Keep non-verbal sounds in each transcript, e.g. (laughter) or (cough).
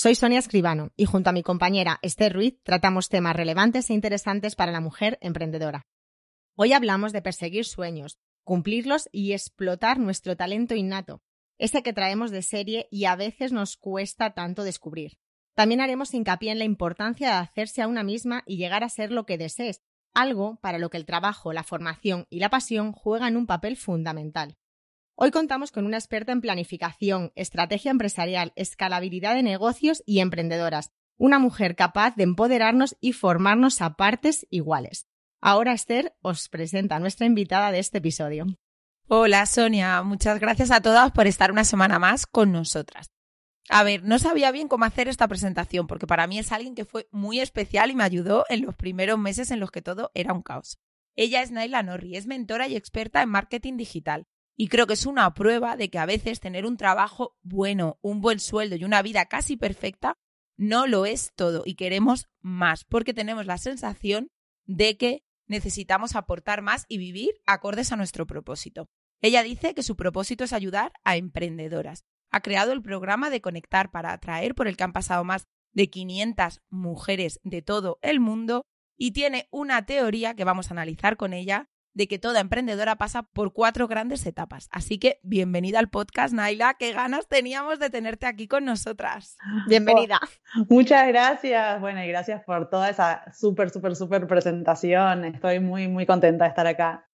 Soy Sonia Escribano y junto a mi compañera Esther Ruiz tratamos temas relevantes e interesantes para la mujer emprendedora. Hoy hablamos de perseguir sueños, cumplirlos y explotar nuestro talento innato, ese que traemos de serie y a veces nos cuesta tanto descubrir. También haremos hincapié en la importancia de hacerse a una misma y llegar a ser lo que desees, algo para lo que el trabajo, la formación y la pasión juegan un papel fundamental. Hoy contamos con una experta en planificación, estrategia empresarial, escalabilidad de negocios y emprendedoras, una mujer capaz de empoderarnos y formarnos a partes iguales. Ahora Esther os presenta a nuestra invitada de este episodio. Hola Sonia, muchas gracias a todas por estar una semana más con nosotras. A ver, no sabía bien cómo hacer esta presentación porque para mí es alguien que fue muy especial y me ayudó en los primeros meses en los que todo era un caos. Ella es Naila Norri, es mentora y experta en marketing digital y creo que es una prueba de que a veces tener un trabajo bueno, un buen sueldo y una vida casi perfecta no lo es todo y queremos más porque tenemos la sensación de que necesitamos aportar más y vivir acordes a nuestro propósito. Ella dice que su propósito es ayudar a emprendedoras. Ha creado el programa de Conectar para atraer por el que han pasado más de 500 mujeres de todo el mundo y tiene una teoría que vamos a analizar con ella de que toda emprendedora pasa por cuatro grandes etapas. Así que bienvenida al podcast, Naila. Qué ganas teníamos de tenerte aquí con nosotras. Bienvenida. Oh, muchas gracias. Bueno, y gracias por toda esa súper, súper, súper presentación. Estoy muy, muy contenta de estar acá.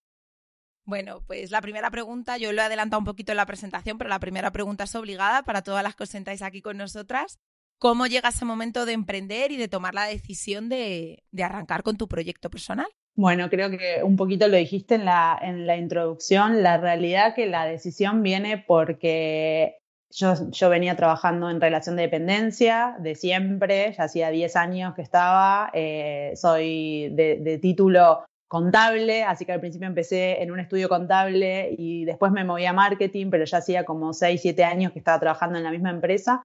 Bueno, pues la primera pregunta, yo lo he adelantado un poquito en la presentación, pero la primera pregunta es obligada para todas las que os sentáis aquí con nosotras. ¿Cómo llega ese momento de emprender y de tomar la decisión de, de arrancar con tu proyecto personal? Bueno, creo que un poquito lo dijiste en la, en la introducción. La realidad que la decisión viene porque yo, yo, venía trabajando en relación de dependencia de siempre, ya hacía 10 años que estaba, eh, soy de, de, título contable, así que al principio empecé en un estudio contable y después me moví a marketing, pero ya hacía como 6, 7 años que estaba trabajando en la misma empresa.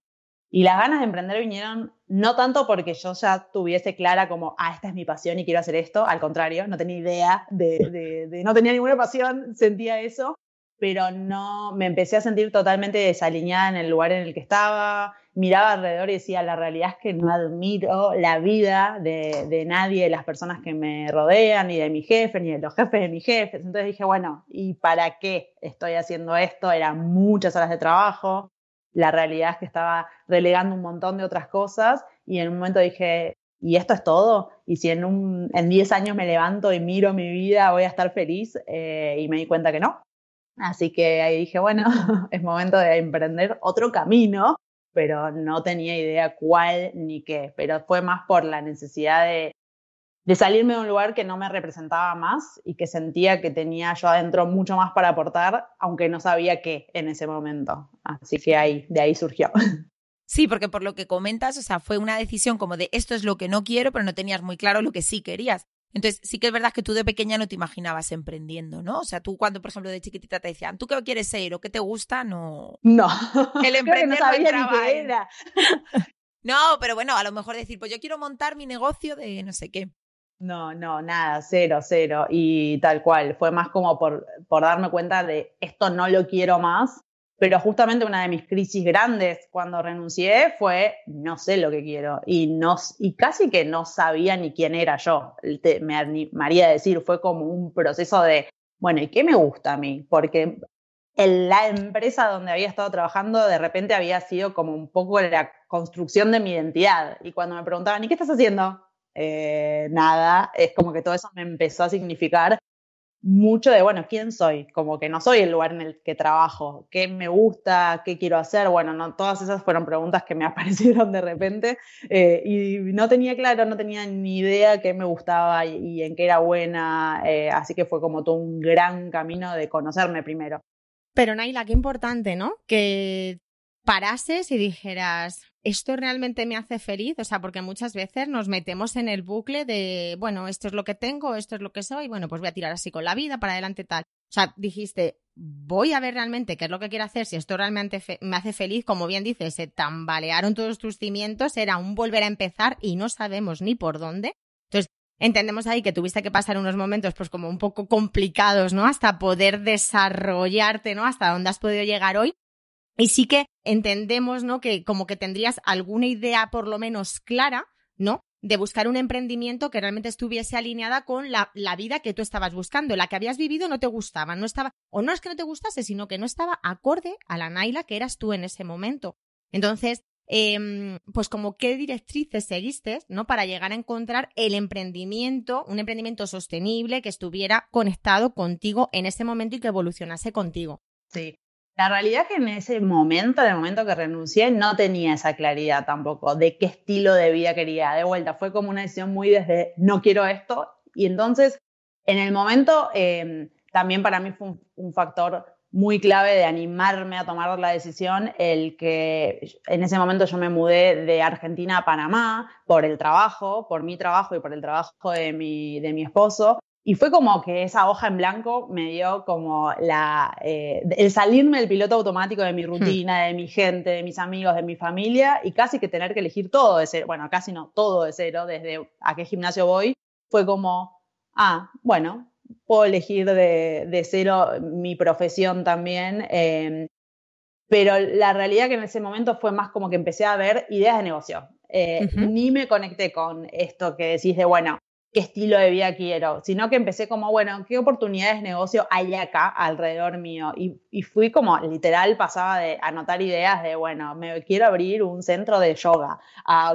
Y las ganas de emprender vinieron no tanto porque yo ya tuviese clara como, ah, esta es mi pasión y quiero hacer esto, al contrario, no tenía idea de, no tenía ninguna pasión, sentía eso, pero no, me empecé a sentir totalmente desalineada en el lugar en el que estaba, miraba alrededor y decía, la realidad es que no admiro la vida de, de nadie, de las personas que me rodean, ni de mi jefe, ni de los jefes de mis jefes. Entonces dije, bueno, ¿y para qué estoy haciendo esto? Eran muchas horas de trabajo, la realidad es que estaba relegando un montón de otras cosas y en un momento dije, ¿y esto es todo? Y si en, un, en 10 años me levanto y miro mi vida, voy a estar feliz eh, y me di cuenta que no. Así que ahí dije, bueno, (laughs) es momento de emprender otro camino, pero no tenía idea cuál ni qué, pero fue más por la necesidad de, de salirme de un lugar que no me representaba más y que sentía que tenía yo adentro mucho más para aportar, aunque no sabía qué en ese momento. Así que ahí, de ahí surgió. Sí, porque por lo que comentas, o sea, fue una decisión como de esto es lo que no quiero, pero no tenías muy claro lo que sí querías. Entonces, sí que es verdad que tú de pequeña no te imaginabas emprendiendo, ¿no? O sea, tú cuando, por ejemplo, de chiquitita te decían, ¿tú qué quieres ser o qué te gusta? No. No. El (laughs) emprender no sabía ni qué era. (laughs) No, pero bueno, a lo mejor decir, pues yo quiero montar mi negocio de no sé qué. No, no, nada, cero, cero. Y tal cual, fue más como por, darme cuenta de esto no lo quiero más. Pero justamente una de mis crisis grandes cuando renuncié fue no sé lo que quiero y, no, y casi que no sabía ni quién era yo. Te, me animaría a decir, fue como un proceso de, bueno, ¿y qué me gusta a mí? Porque en la empresa donde había estado trabajando de repente había sido como un poco la construcción de mi identidad. Y cuando me preguntaban, ¿y qué estás haciendo? Eh, nada, es como que todo eso me empezó a significar mucho de, bueno, ¿quién soy? Como que no soy el lugar en el que trabajo, qué me gusta, qué quiero hacer, bueno, no, todas esas fueron preguntas que me (laughs) aparecieron de repente eh, y no tenía claro, no tenía ni idea qué me gustaba y, en qué era buena, eh, así que fue como todo un gran camino de conocerme primero. Pero Naila, qué importante, ¿no? Que parases y dijeras, ¿esto realmente me hace feliz? O sea, porque muchas veces nos metemos en el bucle de, bueno, esto es lo que tengo, esto es lo que soy, bueno, pues voy a tirar así con la vida, para adelante tal. O sea, dijiste, voy a ver realmente qué es lo que quiero hacer, si esto realmente me hace feliz, como bien dices, se tambalearon todos tus cimientos, era un volver a empezar y no sabemos ni por dónde. Entonces, entendemos ahí que tuviste que pasar unos momentos pues como un poco complicados, ¿no? Hasta poder desarrollarte, ¿no? Hasta dónde has podido llegar hoy. Y sí que entendemos, ¿no? Que como que tendrías alguna idea por lo menos clara, ¿no? de buscar un emprendimiento que realmente estuviese alineada con la, vida que tú estabas buscando. La que habías vivido no te gustaba, no estaba, o no es que no te gustase, sino que no estaba acorde a la Naila que eras tú en ese momento. Entonces, em, pues como qué directrices seguiste, ¿no? Para llegar a encontrar el emprendimiento, un emprendimiento sostenible que estuviera conectado contigo en ese momento y que evolucionase contigo. Sí, la realidad es que en ese momento, en el momento que renuncié, no tenía esa claridad tampoco de qué estilo de vida quería. De vuelta, fue como una decisión muy desde no quiero esto. Y entonces, en el momento, em, también para mí fue un, factor muy clave de animarme a tomar la decisión, el que en ese momento yo me mudé de Argentina a Panamá por el trabajo, por mi trabajo y por el trabajo de mi, de mi esposo. Y fue como que esa hoja en blanco me dio como la, eh, el salirme del piloto automático de mi hmm. rutina, de mi gente, de mis amigos, de mi familia y casi que tener que elegir todo de cero, bueno, casi no, todo de cero, desde a qué gimnasio voy, fue como, ah, bueno, puedo elegir de, de cero mi profesión también. Em, pero la realidad que en ese momento fue más como que empecé a ver ideas de negocio. Eh, ni me conecté con esto que decís de, bueno, qué estilo de vida quiero, sino que empecé como, bueno, qué oportunidades de negocio hay acá alrededor mío. Y, fui como, literal, pasaba de anotar ideas de, bueno, me quiero abrir un centro de yoga,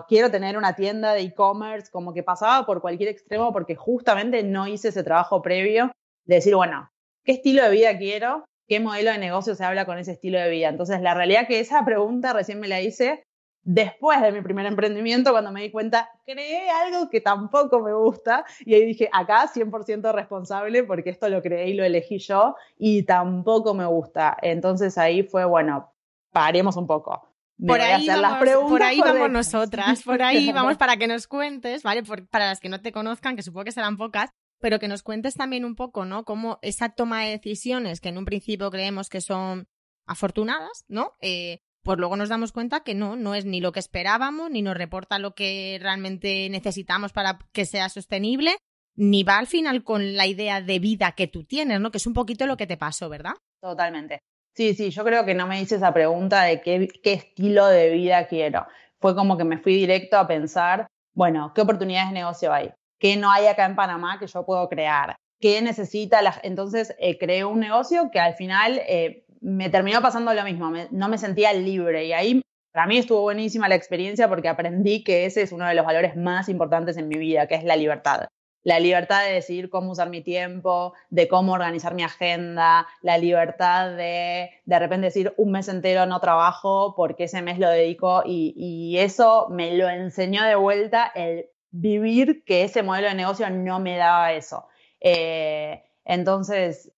quiero tener una tienda de e-commerce, como que pasaba por cualquier extremo porque justamente no hice ese trabajo previo de decir, bueno, ¿qué estilo de vida quiero? ¿Qué modelo de negocio se habla con ese estilo de vida? Entonces, la realidad que esa pregunta recién me la hice después de mi primer emprendimiento, cuando me di cuenta, creé algo que tampoco me gusta y ahí dije, acá 100% responsable porque esto lo creé y lo elegí yo y tampoco me gusta. Entonces ahí fue, bueno, paremos un poco. por ahí, vamos, las preguntas por ahí vamos nosotras, por ahí (laughs) vamos para que nos cuentes, ¿vale? para las que no te conozcan, que supongo que serán pocas, pero que nos cuentes también un poco, ¿no? Cómo esa toma de decisiones que en un principio creemos que son afortunadas, ¿no? Eh, pues luego nos damos cuenta que no, no es ni lo que esperábamos, ni nos reporta lo que realmente necesitamos para que sea sostenible, ni va al final con la idea de vida que tú tienes, ¿no? Que es un poquito lo que te pasó, ¿verdad? Totalmente. Sí, sí, yo creo que no me hice esa pregunta de qué, qué estilo de vida quiero. Fue como que me fui directo a pensar, bueno, ¿qué oportunidades de negocio hay? ¿Qué no hay acá en Panamá que yo puedo crear? ¿Qué necesita la Entonces eh, creé un negocio que al final eh, me terminó pasando lo mismo, no me sentía libre y ahí para mí estuvo buenísima la experiencia porque aprendí que ese es uno de los valores más importantes en mi vida, que es la libertad. La libertad de decidir cómo usar mi tiempo, de cómo organizar mi agenda, la libertad de de repente decir un mes entero no trabajo porque ese mes lo dedico y, eso me lo enseñó de vuelta el vivir que ese modelo de negocio no me daba eso. Eh, entonces,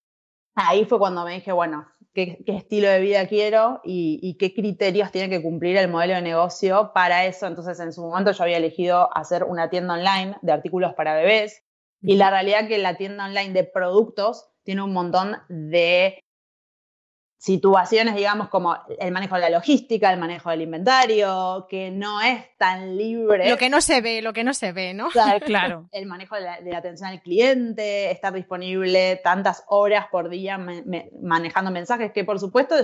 ahí fue cuando me dije, bueno, qué, estilo de vida quiero y, qué criterios tiene que cumplir el modelo de negocio para eso. Entonces, en su momento yo había elegido hacer una tienda online de artículos para bebés y la realidad que la tienda online de productos tiene un montón de situaciones, digamos, como el manejo de la logística, el manejo del inventario, que no es tan libre. Lo que no se ve, lo que no se ve, ¿no? (laughs) Claro. El manejo de la, atención al cliente, estar disponible tantas horas por día manejando mensajes, que por supuesto,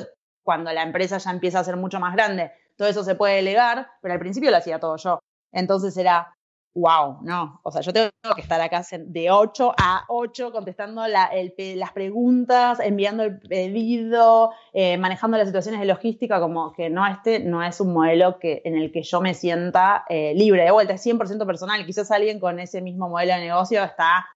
cuando la empresa ya empieza a ser mucho más grande, todo eso se puede delegar, pero al principio lo hacía todo yo. Entonces era wow, no, o sea, yo tengo que estar acá de 8 a 8 contestando las preguntas, enviando el pedido, eh, manejando las situaciones de logística, como que no, este no es un modelo que, en el que yo me sienta eh, libre. De vuelta, es 100% personal. Quizás alguien con ese mismo modelo de negocio está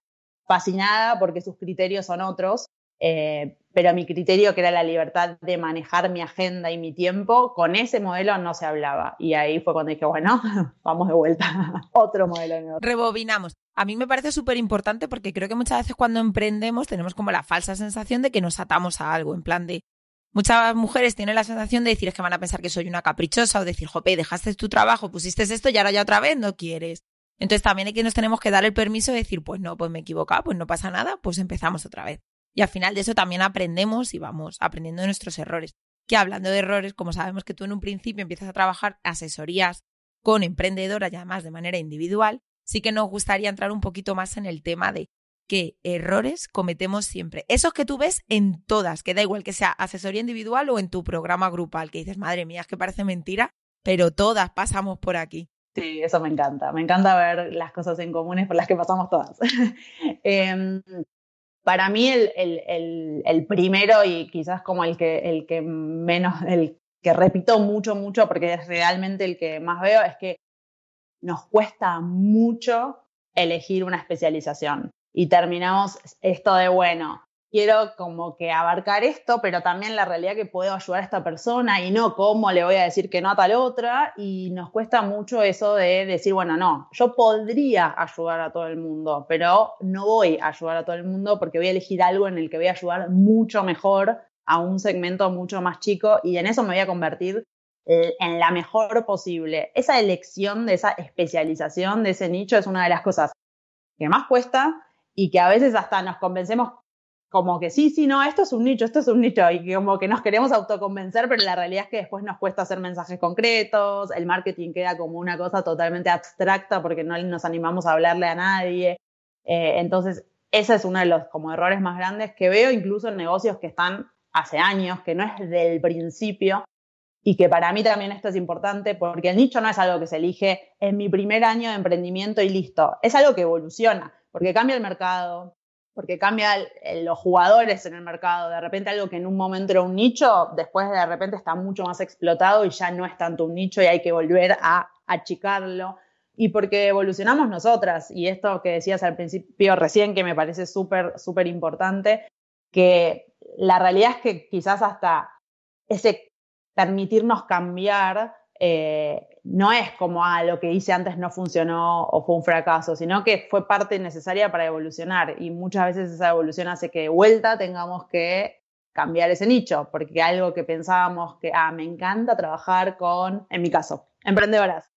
fascinada porque sus criterios son otros. Eh, pero mi criterio, que era la libertad de manejar mi agenda y mi tiempo, con ese modelo no se hablaba. Y ahí fue cuando dije, bueno, (laughs) vamos de vuelta, (laughs) otro modelo. Rebobinamos. A mí me parece súper importante porque creo que muchas veces cuando emprendemos tenemos como la falsa sensación de que nos atamos a algo, en plan de, muchas mujeres tienen la sensación de decir es que van a pensar que soy una caprichosa o decir, jope, dejaste tu trabajo, pusiste esto y ahora ya otra vez no quieres. Entonces también hay que nos tenemos que dar el permiso de decir, pues no, pues me he pues no pasa nada, pues empezamos otra vez. Y al final de eso también aprendemos y vamos aprendiendo de nuestros errores. Que hablando de errores, como sabemos que tú en un principio empiezas a trabajar asesorías con emprendedoras y además de manera individual, sí que nos gustaría entrar un poquito más en el tema de qué errores cometemos siempre. Esos que tú ves en todas, que da igual que sea asesoría individual o en tu programa grupal, que dices, madre mía, es que parece mentira, pero todas pasamos por aquí. Sí, eso me encanta. Me encanta ver las cosas en comunes por las que pasamos todas. (laughs) Em, para mí el, primero y quizás como el que, el que menos, el que repito mucho, mucho, porque es realmente el que más veo, es que nos cuesta mucho elegir una especialización. Y terminamos esto de, bueno, quiero como que abarcar esto, pero también la realidad que puedo ayudar a esta persona y no cómo le voy a decir que no a tal otra. Y nos cuesta mucho eso de decir, bueno, no, yo podría ayudar a todo el mundo, pero no voy a ayudar a todo el mundo porque voy a elegir algo en el que voy a ayudar mucho mejor a un segmento mucho más chico y en eso me voy a convertir eh, en la mejor posible. Esa elección de esa especialización de ese nicho es una de las cosas que más cuesta y que a veces hasta nos convencemos como que sí, sí, no, esto es un nicho, esto es un nicho, y como que nos queremos autoconvencer, pero la realidad es que después nos cuesta hacer mensajes concretos, el marketing queda como una cosa totalmente abstracta porque no nos animamos a hablarle a nadie. Eh, entonces, ese es uno de los como errores más grandes que veo incluso en negocios que están hace años, que no es del principio, y que para mí también esto es importante porque el nicho no es algo que se elige en mi primer año de emprendimiento y listo, es algo que evoluciona, porque cambia el mercado, porque cambia los jugadores en el mercado. De repente algo que en un momento era un nicho, después de repente está mucho más explotado y ya no es tanto un nicho y hay que volver a achicarlo. Y porque evolucionamos nosotras, y esto que decías al principio recién, que me parece súper, súper importante, que la realidad es que quizás hasta ese permitirnos cambiar eh, no es como, ah, lo que hice antes no funcionó o fue un fracaso, sino que fue parte necesaria para evolucionar y muchas veces esa evolución hace que de vuelta tengamos que cambiar ese nicho, porque algo que pensábamos que, ah, me encanta trabajar con, en mi caso, emprendedoras.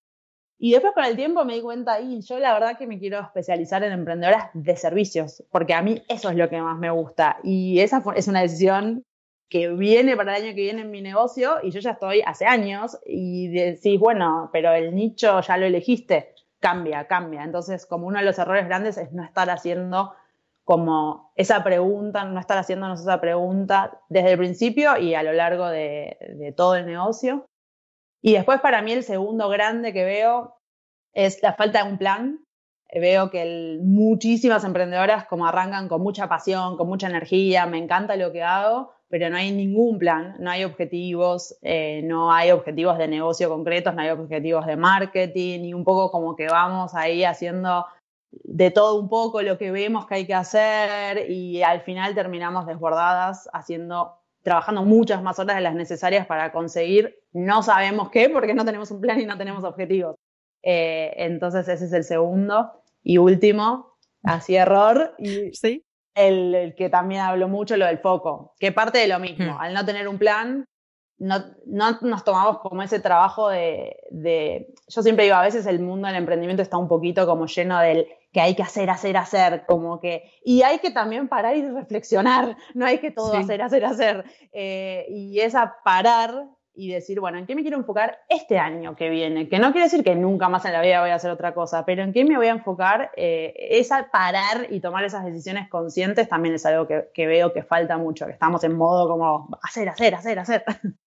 Y después con el tiempo me di cuenta, y yo la verdad que me quiero especializar en emprendedoras de servicios, porque a mí eso es lo que más me gusta. Y esa es una decisión que viene para el año que viene en mi negocio y yo ya estoy hace años y decís, bueno, pero el nicho ya lo elegiste, cambia, cambia. Entonces, como uno de los errores grandes es no estar haciendo como esa pregunta, no estar haciéndonos esa pregunta desde el principio y a lo largo de, todo el negocio. Y después para mí el segundo grande que veo es la falta de un plan. Veo que muchísimas emprendedoras como arrancan con mucha pasión, con mucha energía, me encanta lo que hago, pero no hay ningún plan, no hay objetivos, eh, no hay objetivos de negocio concretos, no hay objetivos de marketing, y un poco como que vamos ahí haciendo de todo un poco lo que vemos que hay que hacer y al final terminamos desbordadas haciendo, trabajando muchas más horas de las necesarias para conseguir no sabemos qué porque no tenemos un plan y no tenemos objetivos. Eh, entonces ese es el segundo y último, así error. Sí el, que también habló mucho, lo del foco, que parte de lo mismo. Hmm. Al no tener un plan, no, no, nos tomamos como ese trabajo de, de, Yo siempre digo, a veces el mundo del emprendimiento está un poquito como lleno del que hay que hacer, hacer, hacer, como que... Y hay que también parar y reflexionar, (laughs) no hay que todo hacer, hacer, hacer. Eh, y esa parar y decir, bueno, ¿en qué me quiero enfocar este año que viene? Que no quiere decir que nunca más en la vida voy a hacer otra cosa, pero ¿en qué me voy a enfocar? Eh, esa parar y tomar esas decisiones conscientes también es algo que, veo que falta mucho, que estamos en modo como hacer, hacer, hacer, hacer. (laughs)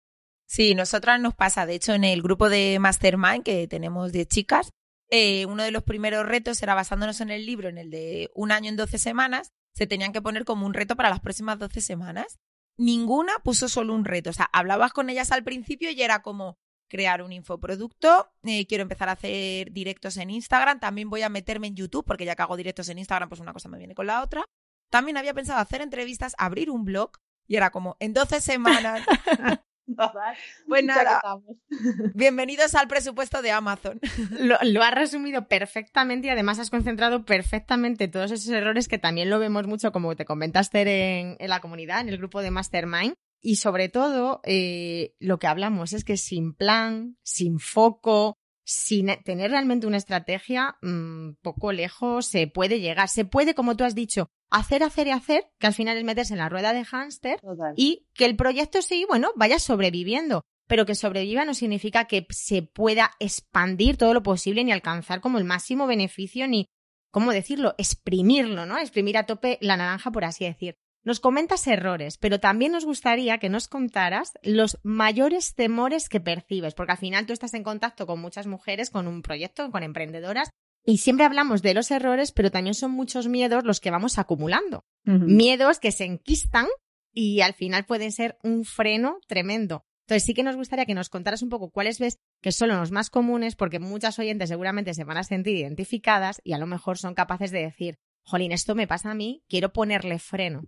Sí, nosotras nos pasa, de hecho, en el grupo de Mastermind que tenemos de chicas, eh, uno de los primeros retos era basándonos en el libro, en el de un año en 12 semanas, se tenían que poner como un reto para las próximas 12 semanas ninguna puso solo un reto. O sea, hablabas con ellas al principio y era como crear un infoproducto, eh, quiero empezar a hacer directos en Instagram, también voy a meterme en YouTube, porque ya que hago directos en Instagram, pues una cosa me viene con la otra. También había pensado hacer entrevistas, abrir un blog, y era como, en 12 semanas (laughs) (laughs) Pues nada, (laughs) bienvenidos al presupuesto de Amazon. (laughs) Lo, lo, has resumido perfectamente y además has concentrado perfectamente todos esos errores que también lo vemos mucho, como te comentaste en, en la comunidad, en el grupo de Mastermind, y sobre todo, eh, lo que hablamos es que sin plan, sin foco, sin tener realmente una estrategia, mm, poco lejos se puede llegar. Se puede, como tú has dicho, hacer, hacer y hacer, que al final es meterse en la rueda de hámster y que el proyecto sí, bueno, vaya sobreviviendo. Pero que sobreviva no significa que se pueda expandir todo lo posible ni alcanzar como el máximo beneficio ni, ¿cómo decirlo?, exprimirlo, ¿no? Exprimir a tope la naranja, por así decir. Nos comentas errores, pero también nos gustaría que nos contaras los mayores temores que percibes, porque al final tú estás en contacto con muchas mujeres, con un proyecto, con emprendedoras, y siempre hablamos de los errores, pero también son muchos miedos los que vamos acumulando. Miedos que se enquistan y al final pueden ser un freno tremendo. Entonces sí que nos gustaría que nos contaras un poco cuáles ves que son los más comunes, porque muchas oyentes seguramente se van a sentir identificadas y a lo mejor son capaces de decir, jolín, esto me pasa a mí, quiero ponerle freno.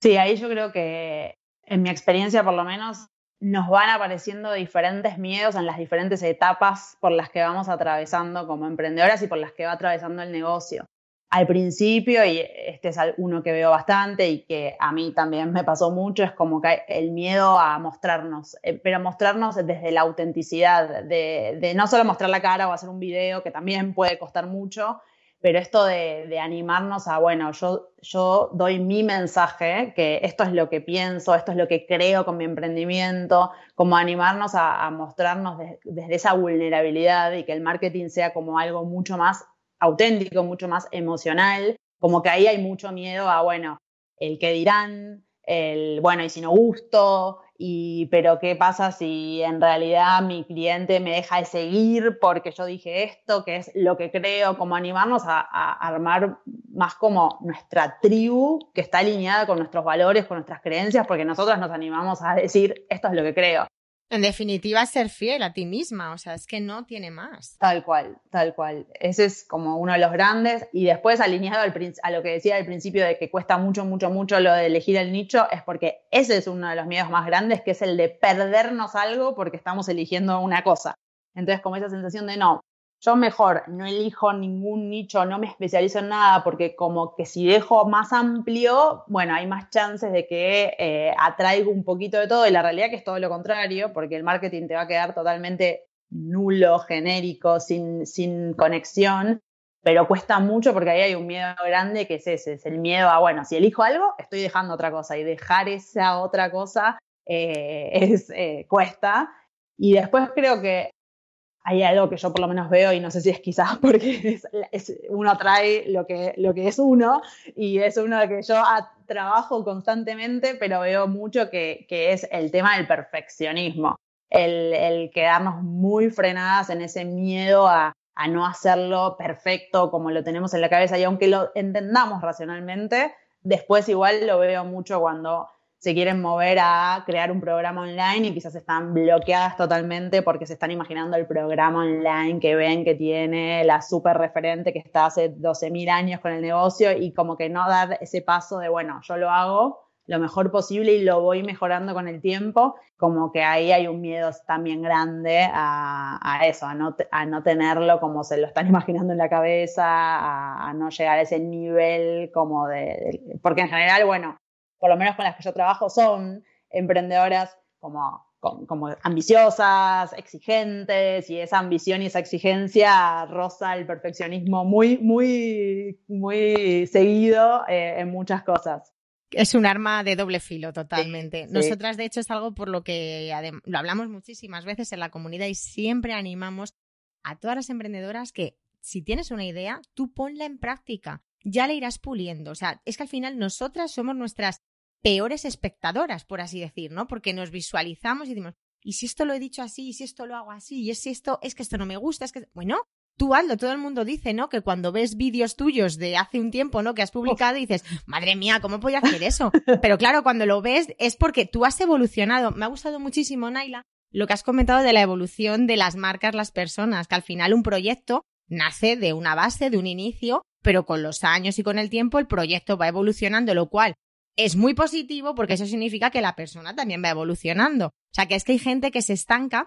Sí, ahí yo creo que en mi experiencia por lo menos nos van apareciendo diferentes miedos en las diferentes etapas por las que vamos atravesando como emprendedoras y por las que va atravesando el negocio. Al principio, y este es uno que veo bastante y que a mí también me pasó mucho, es como que el miedo a mostrarnos, eh, pero mostrarnos desde la autenticidad, de, de no solo mostrar la cara o hacer un video, que también puede costar mucho, pero esto de, animarnos a, bueno, yo, yo doy mi mensaje, que esto es lo que pienso, esto es lo que creo con mi emprendimiento, como animarnos a, mostrarnos desde esa vulnerabilidad y que el marketing sea como algo mucho más auténtico, mucho más emocional, como que ahí hay mucho miedo a, bueno, el que dirán, el, bueno, y si no gusto, y, pero ¿qué pasa si en realidad mi cliente me deja de seguir porque yo dije esto, que es lo que creo, como animarnos a, armar más como nuestra tribu que está alineada con nuestros valores, con nuestras creencias, porque nosotros nos animamos a decir esto es lo que creo. En definitiva, ser fiel a ti misma, o sea, es que no tiene más. Tal cual, tal cual. Ese es como uno de los grandes. Y después, alineado al, a lo que decía al principio de que cuesta mucho, mucho, mucho lo de elegir el nicho, es porque ese es uno de los miedos más grandes, que es el de perdernos algo porque estamos eligiendo una cosa. Entonces, como esa sensación de no, yo mejor no elijo ningún nicho, no me especializo en nada, porque como que si dejo más amplio, bueno, hay más chances de que eh, atraigo un poquito de todo, y la realidad que es todo lo contrario, porque el marketing te va a quedar totalmente nulo, genérico, sin, sin conexión, pero cuesta mucho porque ahí hay un miedo grande que es ese, es el miedo a, bueno, si elijo algo, estoy dejando otra cosa, y dejar esa otra cosa eh, (laughs) es, eh, cuesta. Y después creo que hay algo que yo por lo menos veo y no sé si es quizás (laughs) porque uno trae lo que, lo que es uno y es uno que yo trabajo constantemente, pero veo mucho que, es el tema del perfeccionismo, el, quedarnos muy frenadas en ese miedo a, a no hacerlo perfecto como lo tenemos en la cabeza. Y aunque lo entendamos racionalmente, después igual lo veo mucho cuando se quieren mover a crear un programa online y quizás están bloqueadas totalmente porque se están imaginando el programa online que ven que tiene la super referente que está hace 12.000 años con el negocio y como que no dar ese paso de, bueno, yo lo hago lo mejor posible y lo voy mejorando con el tiempo, como que ahí hay un miedo también grande a, eso, a no, a no tenerlo como se lo están (laughs) imaginando en la cabeza, a, no llegar a ese nivel como de, porque en general, bueno, por lo menos con las que yo trabajo, son emprendedoras como, como, ambiciosas, exigentes, y esa ambición y esa exigencia roza el perfeccionismo muy, muy, muy seguido eh, en muchas cosas. Es un arma de doble filo, totalmente. Nosotras, de hecho, es algo por lo que lo hablamos muchísimas veces en la comunidad y siempre animamos a todas las emprendedoras que si tienes una idea, tú ponla en práctica ya le irás puliendo. O sea, es que al final nosotras somos nuestras peores espectadoras, por así decir, ¿no? Porque nos visualizamos y decimos, ¿y si esto lo he dicho así? ¿Y si esto lo hago así? ¿Y si esto es que esto no me gusta? Es que, bueno, tú Aldo, todo el mundo dice, ¿no? Que cuando ves vídeos tuyos de hace un tiempo, ¿no? Que has publicado, dices, madre mía, ¿cómo podía hacer eso? (laughs) Pero claro, cuando lo ves es porque tú has evolucionado. Me ha gustado muchísimo, Naila, lo que has comentado de la evolución de las marcas, las personas, que al final un proyecto nace de una base, de un inicio, pero con los años y con el tiempo el proyecto va evolucionando, lo cual es muy positivo porque eso significa que la persona también va evolucionando. O sea, que es que hay gente que se estanca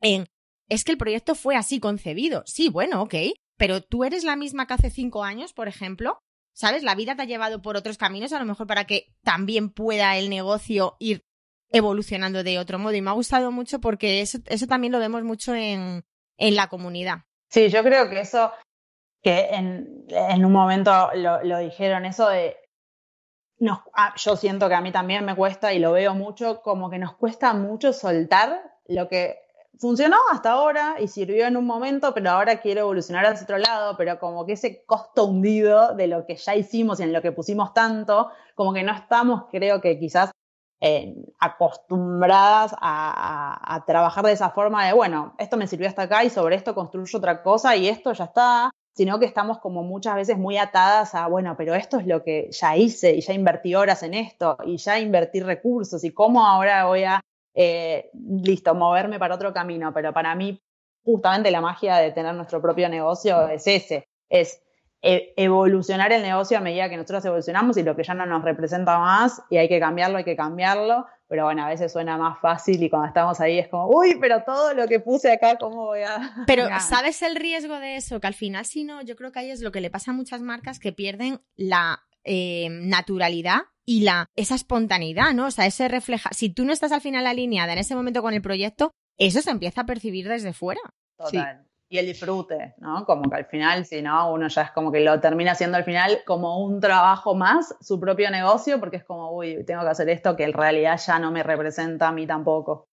en, es que el proyecto fue así concebido. Sí, bueno, ok, pero tú eres la misma que hace cinco años, por ejemplo. ¿Sabes? La vida te ha llevado por otros caminos, a lo mejor para que también pueda el negocio ir evolucionando de otro modo. Y me ha gustado mucho porque eso, eso también lo vemos mucho en, en la comunidad. Sí, yo creo que eso, que en, en un momento lo, lo, dijeron, eso de, ah, yo siento que a mí también me cuesta y lo veo mucho, como que nos cuesta mucho soltar lo que funcionó hasta ahora y sirvió en un momento, pero ahora quiero evolucionar hacia otro lado, pero como que ese costo hundido de lo que ya hicimos y en lo que pusimos tanto, como que no estamos, creo que quizás eh, acostumbradas a, a, trabajar de esa forma de, bueno, esto me sirvió hasta acá y sobre esto construyo otra cosa y esto ya está, sino que estamos como muchas veces muy atadas a, bueno, pero esto es lo que ya hice y ya invertí horas en esto y ya invertí recursos y cómo ahora voy a eh, listo, moverme para otro camino, pero para mí justamente la magia de tener nuestro propio negocio es ese, es e, evolucionar el negocio a medida que nosotros evolucionamos y lo que ya no nos representa más y hay que cambiarlo, hay que cambiarlo, pero bueno, a veces suena más fácil y cuando estamos ahí es como, uy, pero todo lo que puse acá, ¿cómo voy a...? Pero ¿sabes el riesgo de eso? Que al final, si no, yo creo que ahí es lo que le pasa a muchas marcas que pierden la eh, naturalidad y la, esa espontaneidad, ¿no? O sea, ese refleja, si tú no estás al final alineada en ese momento con el proyecto, eso se empieza a percibir desde fuera. Total. Y el disfrute, ¿no? Como que al final, si no, uno ya es como que lo termina haciendo al final como un trabajo más, su propio negocio, porque es como, uy, tengo que hacer esto que en realidad ya no me representa a mí tampoco.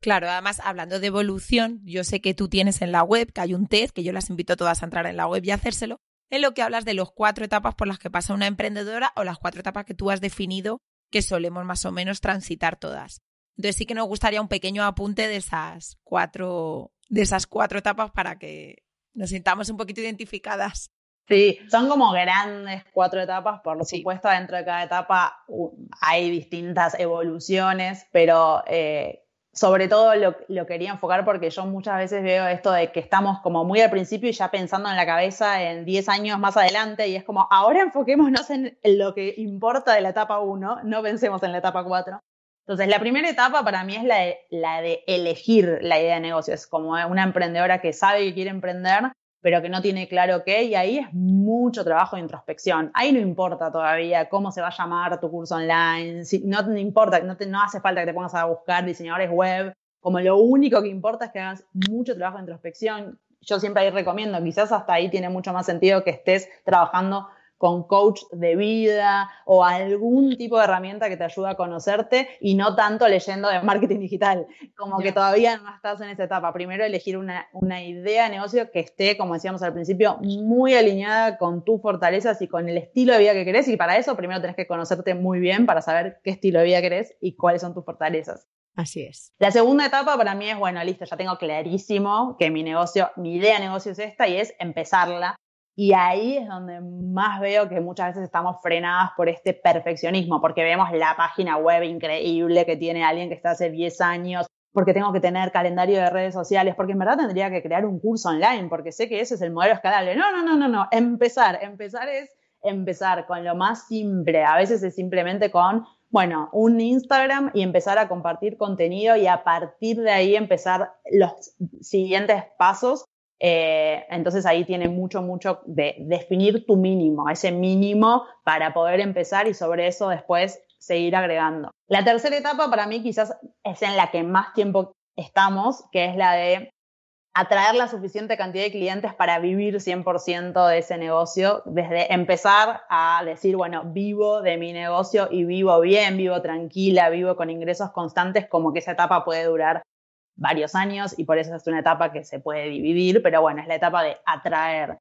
Claro, además, hablando de evolución, yo sé que tú tienes en la web, que hay un test, que yo las invito a todas a entrar en la web y hacérselo, en lo que hablas de los cuatro etapas por las que pasa una emprendedora o las cuatro etapas que tú has definido que solemos más o menos transitar todas. Entonces sí que nos gustaría un pequeño apunte de esas cuatro, de esas cuatro etapas para que nos sintamos un poquito identificadas. Sí, son como grandes cuatro etapas, por supuesto, dentro de cada etapa hay distintas evoluciones, pero eh, sobre todo lo, lo, quería enfocar porque yo muchas veces veo esto de que estamos como muy al principio y ya pensando en la cabeza en 10 años más adelante y es como, ahora enfoquémonos en lo que importa de la etapa 1, no pensemos en la etapa 4. Entonces, la primera etapa para mí es la de, la de elegir la idea de negocio. Es como una emprendedora que sabe que quiere emprender, pero que no tiene claro qué, y ahí es mucho trabajo de introspección. Ahí no importa todavía cómo se va a llamar tu curso online, no, importa, te, no hace falta que te pongas a buscar diseñadores web, como lo único que importa es que hagas mucho trabajo de introspección. Yo siempre ahí recomiendo, quizás hasta ahí tiene mucho más sentido que estés trabajando con coach de vida o algún tipo de herramienta que te ayude a conocerte y no tanto leyendo de marketing digital, como que todavía no estás en esa etapa. Primero elegir una, una idea de negocio que esté, como decíamos al principio, muy alineada con tus fortalezas y con el estilo de vida que querés y para eso primero tenés que conocerte muy bien para saber qué estilo de vida querés y cuáles son tus fortalezas. Así es. La segunda etapa para mí es, bueno, listo, ya tengo clarísimo que mi negocio, mi idea de negocio es esta y es empezarla y ahí es donde más veo que muchas veces estamos frenadas por este perfeccionismo, porque vemos la página web increíble que tiene alguien que está hace 10 años, porque tengo que tener calendario de redes sociales, porque en verdad tendría que crear un curso online, porque sé que ese es el modelo escalable. No, no, no, no, no. Empezar, empezar es empezar con lo más simple. A veces es simplemente con, bueno, un Instagram y empezar a compartir contenido y a partir de ahí empezar los siguientes pasos eh, entonces ahí tiene mucho, mucho de definir tu mínimo, ese mínimo para poder empezar y sobre eso después seguir agregando. La tercera etapa para mí quizás es en la que más tiempo estamos, que es la de atraer la suficiente cantidad de clientes para vivir 100% de ese negocio, desde empezar a decir, bueno, vivo de mi negocio y vivo bien, vivo tranquila, vivo con ingresos constantes, como que esa etapa puede durar varios años y por eso es una etapa que se puede dividir, pero bueno, es la etapa de atraer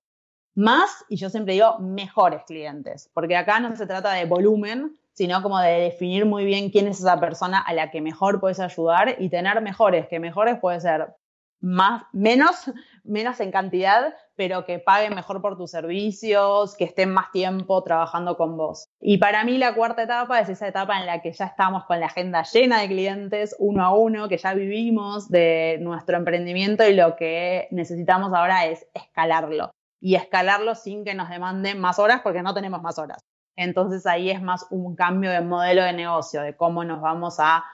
más y yo siempre digo mejores clientes, porque acá no se trata de volumen, sino como de definir muy bien quién es esa persona a la que mejor puedes ayudar y tener mejores, que mejores puede ser más, menos, menos en cantidad, pero que paguen mejor por tus servicios, que estén más tiempo trabajando con vos. Y para mí la cuarta etapa es esa etapa en la que ya estamos con la agenda llena de clientes, uno a uno, que ya vivimos de nuestro emprendimiento y lo que necesitamos ahora es escalarlo. Y escalarlo sin que nos demanden más horas porque no tenemos más horas. Entonces ahí es más un cambio de modelo de negocio, de cómo nos vamos a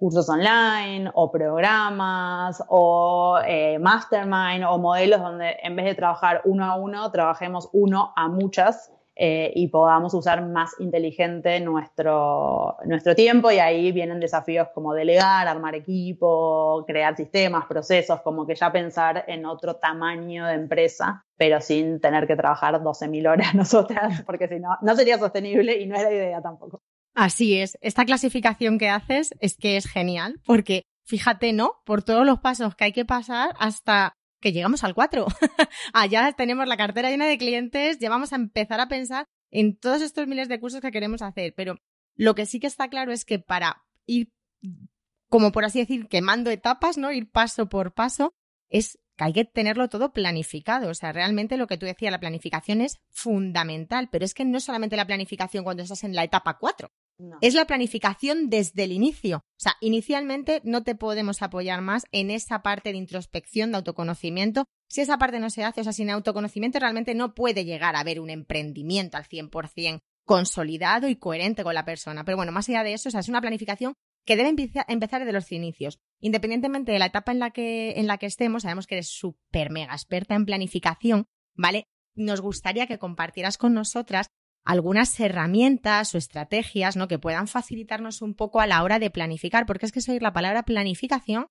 cursos online o programas o eh, mastermind o modelos donde en vez de trabajar uno a uno, trabajemos uno a muchas eh, y podamos usar más inteligente nuestro, nuestro tiempo y ahí vienen desafíos como delegar, armar equipo, crear sistemas, procesos, como que ya pensar en otro tamaño de empresa, pero sin tener que trabajar 12.000 horas (laughs) nosotras, porque si no, no sería sostenible y no es la idea tampoco. Así es, esta clasificación que haces es que es genial, porque fíjate, ¿no? Por todos los pasos que hay que pasar hasta que llegamos al 4. (laughs) Allá tenemos la cartera llena de clientes, ya vamos a empezar a pensar en todos estos miles de cursos que queremos hacer. Pero lo que sí que está claro es que para ir, como por así decir, quemando etapas, ¿no? Ir paso por paso, es que hay que tenerlo todo planificado. O sea, realmente lo que tú decías, la planificación es fundamental, pero es que no solamente la planificación cuando estás en la etapa 4, es la planificación desde el inicio. O sea, inicialmente no te podemos apoyar más en esa parte de introspección, de autoconocimiento. Si esa parte no se hace, o sea, sin autoconocimiento realmente no puede llegar a haber un emprendimiento al 100% consolidado y coherente con la persona. Pero bueno, más allá de eso, o sea, es una planificación que debe empezar desde los inicios. Independientemente de la etapa en la que, en la que estemos, sabemos que eres súper mega experta en planificación, ¿vale? Nos gustaría que compartieras con nosotras algunas herramientas o estrategias ¿no? que puedan facilitarnos un poco a la hora de planificar, porque es que soy la palabra planificación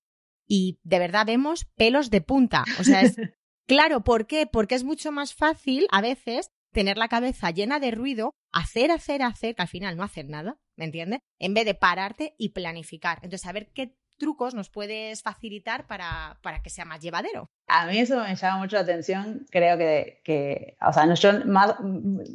y de verdad vemos pelos de punta. O sea, es (laughs) claro, ¿por qué? Porque es mucho más fácil a veces tener la cabeza llena de ruido, hacer, hacer, hacer, que al final no hacer nada, ¿me entiendes? En vez de pararte y planificar. Entonces, a ver qué trucos nos puedes facilitar para, para, que sea más llevadero? A mí eso me llama mucho la atención. Creo que, que o sea, yo más,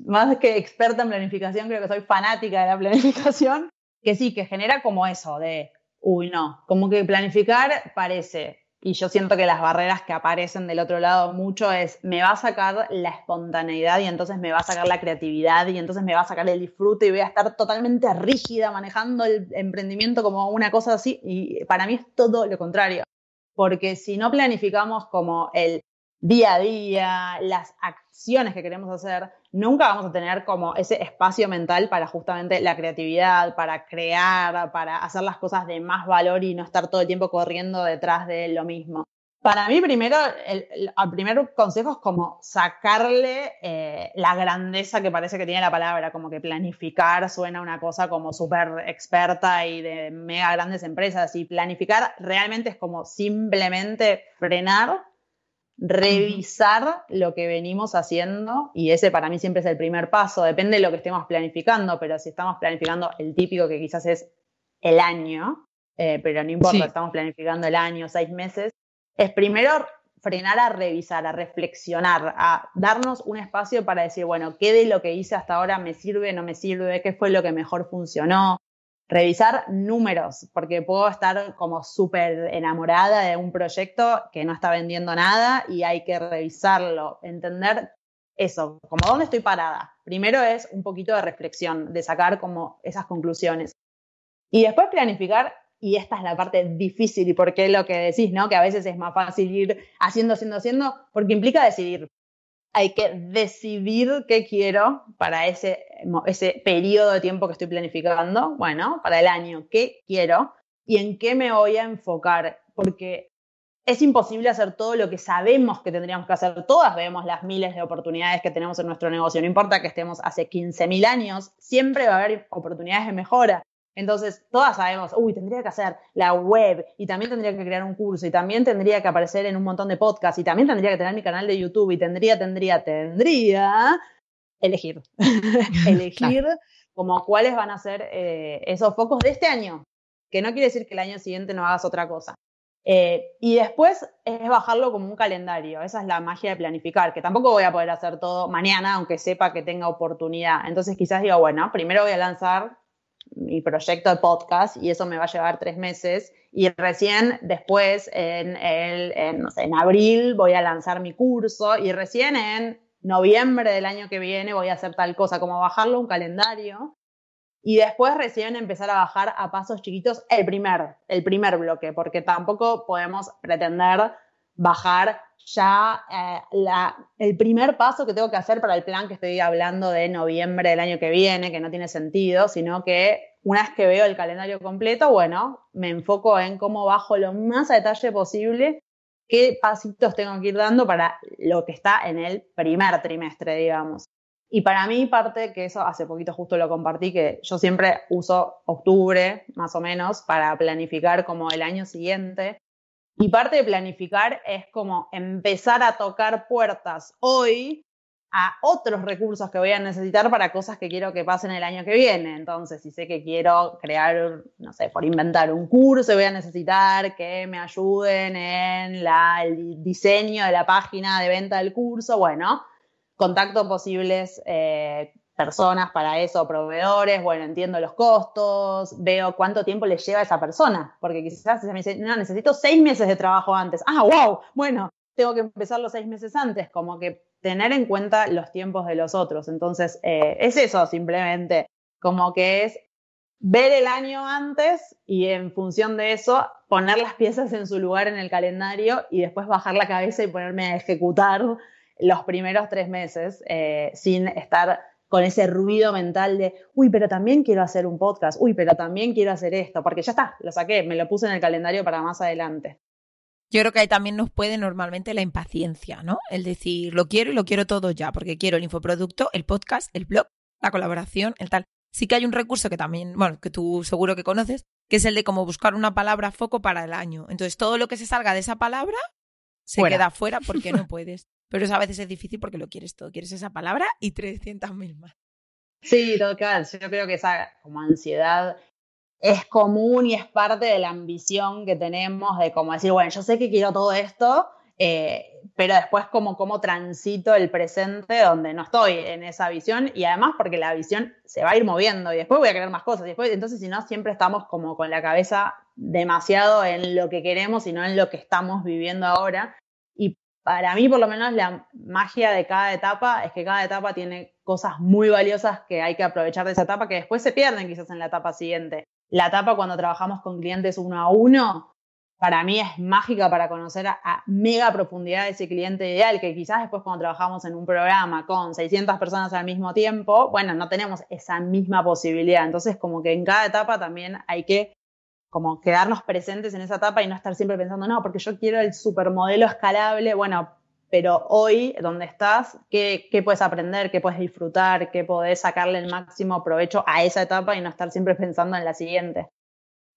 más que experta en planificación, creo que soy fanática de la (laughs) planificación, que sí, que genera como eso de, uy, no, como que planificar parece y yo siento que las barreras que aparecen del otro lado mucho es, me va a sacar la espontaneidad y entonces me va a sacar la creatividad y entonces me va a sacar el disfrute y voy a estar totalmente rígida manejando el emprendimiento como una cosa así. Y para mí es todo lo contrario, porque si no planificamos como el día a día, las acciones que queremos hacer, nunca vamos a tener como ese espacio mental para justamente la creatividad, para crear, para hacer las cosas de más valor y no estar todo el tiempo corriendo detrás de lo mismo. Para mí, primero, el, primer consejo es como sacarle eh, la grandeza que parece que tiene la palabra, como que planificar suena una cosa como súper experta y de mega grandes empresas, y planificar realmente es como simplemente frenar revisar lo que venimos haciendo y ese para mí siempre es el primer paso, depende de lo que estemos planificando, pero si estamos planificando el típico que quizás es el año, eh, pero no importa, estamos planificando el año, seis meses, es primero frenar a revisar, a reflexionar, a darnos un espacio para decir, bueno, ¿qué de lo que hice hasta ahora me sirve, no me sirve? ¿Qué fue lo que mejor funcionó? Revisar números, porque puedo estar como súper enamorada de un proyecto que no está vendiendo nada y hay que revisarlo, entender eso, como dónde estoy parada. Primero es un poquito de reflexión, de sacar como esas conclusiones. Y después planificar, y esta es la parte difícil y por qué lo que decís, ¿no? Que a veces es más fácil ir haciendo, haciendo, haciendo, porque implica decidir hay que decidir qué quiero para ese, ese periodo de tiempo que estoy planificando. Bueno, para el año, ¿qué quiero? ¿Y en qué me voy a enfocar? Porque es imposible hacer todo lo que sabemos que tendríamos que hacer. Todas vemos las miles de oportunidades que tenemos en nuestro negocio. No importa que estemos hace 15.000 años, siempre va a haber oportunidades de mejora. Entonces, todas sabemos, uy, tendría que hacer la web y también tendría que crear un curso y también tendría que aparecer en un montón de podcasts y también tendría que tener mi canal de YouTube y tendría, tendría, tendría elegir. (laughs) elegir como cuáles van a ser eh, esos focos de este año, que no quiere decir que el año siguiente no hagas otra cosa. Eh, y después es bajarlo como un calendario. Esa es la magia de planificar, que tampoco voy a poder hacer todo mañana, aunque sepa que tenga oportunidad. Entonces quizás digo, bueno, primero voy a lanzar mi proyecto de podcast y eso me va a llevar tres meses. Y recién después en, el, en, abril voy a lanzar mi curso y recién en noviembre del año que viene voy a hacer tal cosa, como bajarlo un calendario. Y después recién empezar a bajar a pasos chiquitos el primer, el primer bloque, porque tampoco podemos pretender bajar ya eh, el primer paso que tengo que hacer para el plan que estoy hablando de noviembre del año que viene, que no tiene sentido, sino que una vez que veo el calendario completo, bueno, me enfoco en cómo bajo lo más a detalle posible qué pasitos tengo que ir dando para lo que está en el primer trimestre, digamos. Y para mí parte que eso hace poquito justo lo compartí, que yo siempre uso octubre más o menos para planificar como el año siguiente. Y parte de planificar es como empezar a tocar puertas hoy a otros recursos que voy a necesitar para cosas que quiero que pasen el año que viene. Entonces, si sé que quiero crear, no sé, por inventar un curso, voy a necesitar que me ayuden en el diseño de la página de venta del curso. Bueno, contacto posibles eh, personas para eso, proveedores, bueno, entiendo los costos, veo cuánto tiempo le lleva a esa persona, porque quizás se me dice, no, necesito seis meses de trabajo antes. Ah, wow, bueno, tengo que empezar los seis meses antes, como que tener en cuenta los tiempos de los otros. Entonces, eh, es eso simplemente, como que es ver el año antes y en función de eso poner las piezas en su lugar en el calendario y después bajar la cabeza y ponerme a ejecutar los primeros tres meses eh, sin estar con ese ruido mental de, uy, pero también quiero hacer un podcast, uy, pero también quiero hacer esto, porque ya está, lo saqué, me lo puse en el calendario para más adelante. Yo creo que ahí también nos puede normalmente la impaciencia, ¿no? El decir, lo quiero y lo quiero todo ya, porque quiero el infoproducto, el podcast, el blog, la colaboración, el tal. Sí que hay un recurso que también, bueno, que tú seguro que conoces, que es el de cómo buscar una palabra foco para el año. Entonces, todo lo que se salga de esa palabra se queda fuera porque no (laughs) puedes. Pero eso a veces es difícil porque lo quieres todo. Quieres esa palabra y 300.000 más. Sí, total. Yo creo que esa como ansiedad es común y es parte de la ambición que tenemos de como decir, bueno, yo sé que quiero todo esto, eh, pero después como, como transito el presente donde no estoy en esa visión y además porque la visión se va a ir moviendo y después voy a querer más cosas. Y después, entonces, si no, siempre estamos como con la cabeza demasiado en lo que queremos y no en lo que estamos viviendo ahora. Y para mí, por lo menos, la magia de cada etapa es que cada etapa tiene cosas muy valiosas que hay que aprovechar de esa etapa que después se pierden quizás en la etapa siguiente. La etapa cuando trabajamos con clientes uno a uno, para mí es mágica para conocer a, mega profundidad ese cliente ideal, que quizás después cuando trabajamos en un programa con 600 personas al mismo tiempo, bueno, no tenemos esa misma posibilidad. Entonces, como que en cada etapa también hay que como quedarnos presentes en esa etapa y no estar siempre pensando, no, porque yo quiero el supermodelo escalable, bueno, pero hoy, donde estás, ¿qué, ¿qué, puedes aprender? ¿Qué puedes disfrutar? ¿Qué podés sacarle el máximo provecho a esa etapa y no estar siempre pensando en la siguiente?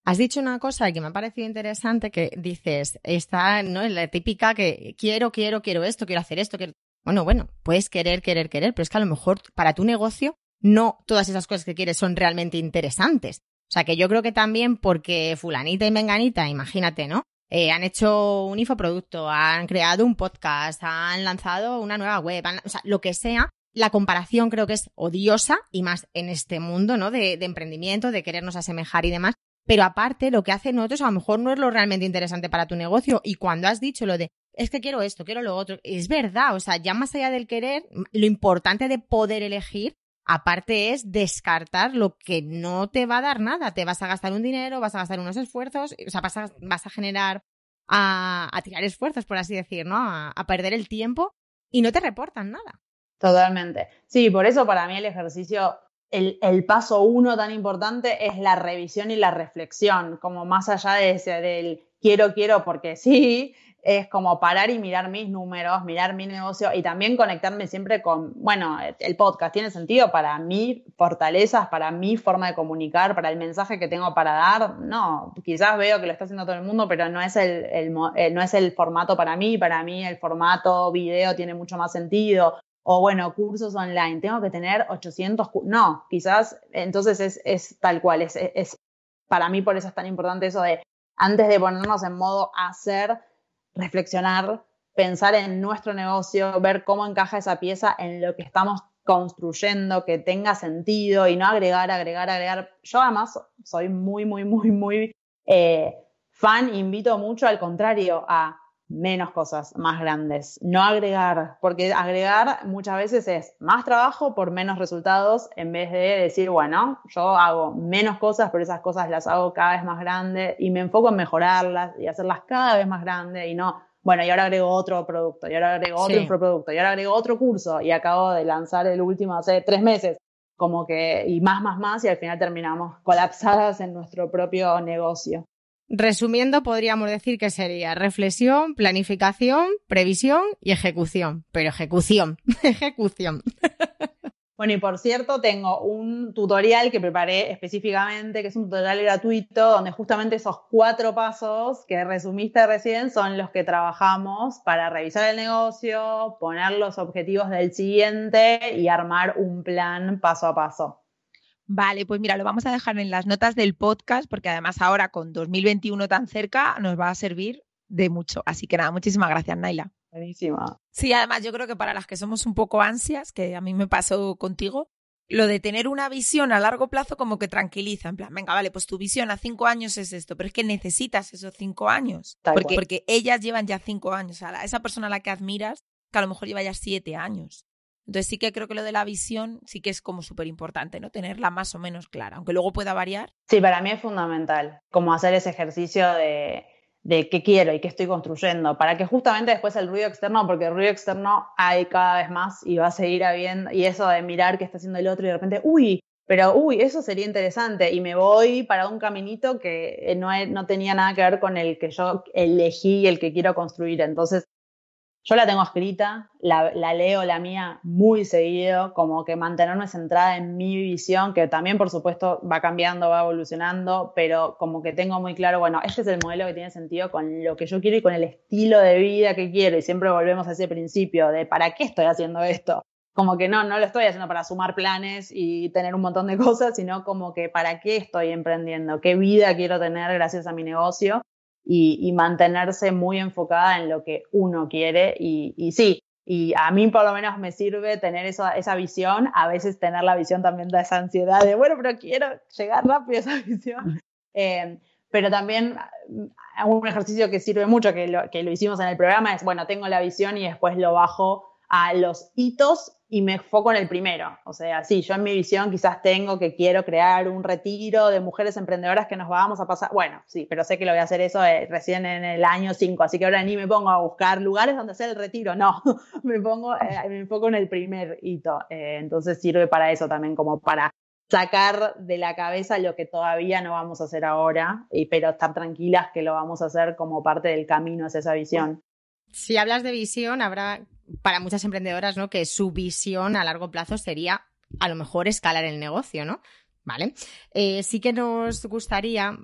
Has dicho una cosa que me ha parecido interesante, que dices, está ¿no? en la típica que quiero, quiero, quiero esto, quiero hacer esto, quiero... Bueno, bueno, puedes querer, querer, querer, pero es que a lo mejor para tu negocio no todas esas cosas que quieres son realmente interesantes. O sea que yo creo que también porque fulanita y menganita, imagínate, ¿no? Eh, han hecho un infoproducto, han creado un podcast, han lanzado una nueva web, o sea, lo que sea, la comparación creo que es odiosa y más en este mundo, ¿no? De, de, emprendimiento, de querernos asemejar y demás. Pero aparte, lo que hacen otros a lo mejor no es lo realmente interesante para tu negocio. Y cuando has dicho lo de, es que quiero esto, quiero lo otro, es verdad. O sea, ya más allá del querer, lo importante de poder elegir Aparte es descartar lo que no te va a dar nada. Te vas a gastar un dinero, vas a gastar unos esfuerzos, o sea, vas a, vas a generar, a, tirar esfuerzos, por así decir, ¿no? A perder el tiempo y no te reportan nada. Totalmente. Sí, por eso para mí el ejercicio el, el, paso uno tan importante es la revisión y la reflexión, como más allá de ese del quiero, quiero porque sí, es como parar y mirar mis números, mirar mi negocio y también conectarme siempre con, bueno, el podcast tiene sentido para mis fortalezas, para mi forma de comunicar, para el mensaje que tengo para dar. No, quizás veo que lo está haciendo todo el mundo, pero no es el, el eh, no es el formato para mí. Para mí el formato video tiene mucho más sentido. O bueno, cursos online, tengo que tener 800, no, quizás entonces es, es tal cual, es, es, para mí por eso es tan importante eso de antes de ponernos en modo hacer, reflexionar, pensar en nuestro negocio, ver cómo encaja esa pieza en lo que estamos construyendo, que tenga sentido y no agregar, agregar, agregar. Yo además soy muy, muy, muy, muy eh, fan, invito mucho al contrario a menos cosas más grandes, no agregar, porque agregar muchas veces es más trabajo por menos resultados en vez de decir, bueno, yo hago menos cosas, pero esas cosas las hago cada vez más grandes y me enfoco en mejorarlas y hacerlas cada vez más grandes y no, bueno, y ahora agrego otro producto, y ahora agrego otro sí. producto, y ahora agrego otro curso y acabo de lanzar el último hace tres meses, como que, y más, más, más, y al final terminamos colapsadas en nuestro propio negocio. Resumiendo, podríamos decir que sería reflexión, planificación, previsión y ejecución. Pero ejecución, (laughs) ejecución. Bueno, y por cierto, tengo un tutorial que preparé específicamente, que es un tutorial gratuito, donde justamente esos cuatro pasos que resumiste recién son los que trabajamos para revisar el negocio, poner los objetivos del siguiente y armar un plan paso a paso. Vale, pues mira, lo vamos a dejar en las notas del podcast porque además ahora con 2021 tan cerca nos va a servir de mucho. Así que nada, muchísimas gracias, Naila. Buenísima. Sí, además yo creo que para las que somos un poco ansias, que a mí me pasó contigo, lo de tener una visión a largo plazo como que tranquiliza, en plan, venga, vale, pues tu visión a cinco años es esto, pero es que necesitas esos cinco años, porque, porque, ellas llevan ya cinco años, a esa persona a la que admiras, que a lo mejor lleva ya siete años. Entonces sí que creo que lo de la visión sí que es como súper importante, ¿no? Tenerla más o menos clara, aunque luego pueda variar. Sí, para mí es fundamental, como hacer ese ejercicio de de qué quiero y qué estoy construyendo, para que justamente después el ruido externo, porque el ruido externo hay cada vez más y va a seguir habiendo, y eso de mirar qué está haciendo el otro y de repente, uy, pero uy, eso sería interesante, y me voy para un caminito que no, no tenía nada que ver con el que yo elegí y el que quiero construir. Entonces, yo la tengo escrita, la, leo la mía muy seguido, como que mantenerme centrada en mi visión, que también por supuesto va cambiando, va evolucionando, pero como que tengo muy claro, bueno, este es el modelo que tiene sentido con lo que yo quiero y con el estilo de vida que quiero. Y siempre volvemos a ese principio de ¿para qué estoy haciendo esto? Como que no, no lo estoy haciendo para sumar planes y tener un montón de (laughs) cosas, sino como que ¿para qué estoy emprendiendo? ¿Qué vida quiero tener gracias a mi negocio? Y, mantenerse muy enfocada en lo que uno quiere. Y, sí, y a mí por lo menos me sirve tener esa, esa visión, a veces tener la visión también de esa ansiedad de, bueno, pero quiero llegar rápido a esa visión. Eh, pero también mm, un ejercicio que sirve mucho, que lo, que lo hicimos en el programa, es, bueno, tengo la visión y después lo bajo a los hitos y me enfoco en el primero. O sea, sí, yo en mi visión quizás tengo que quiero crear un retiro de mujeres emprendedoras que nos vamos a pasar. Bueno, sí, pero sé que lo voy a hacer eso eh, recién en el año 5, así que ahora ni me pongo a buscar lugares donde hacer el retiro, no, (laughs) me pongo, eh, me enfoco en el primer hito. Eh, entonces sirve para eso también, como para sacar de la cabeza lo que todavía no vamos a hacer ahora, y, pero estar tranquilas que lo vamos a hacer como parte del camino hacia esa visión. Si hablas de visión, habrá para muchas emprendedoras, ¿no? Que su visión a largo plazo sería a lo mejor escalar el negocio, ¿no? Vale. Eh, sí que nos gustaría,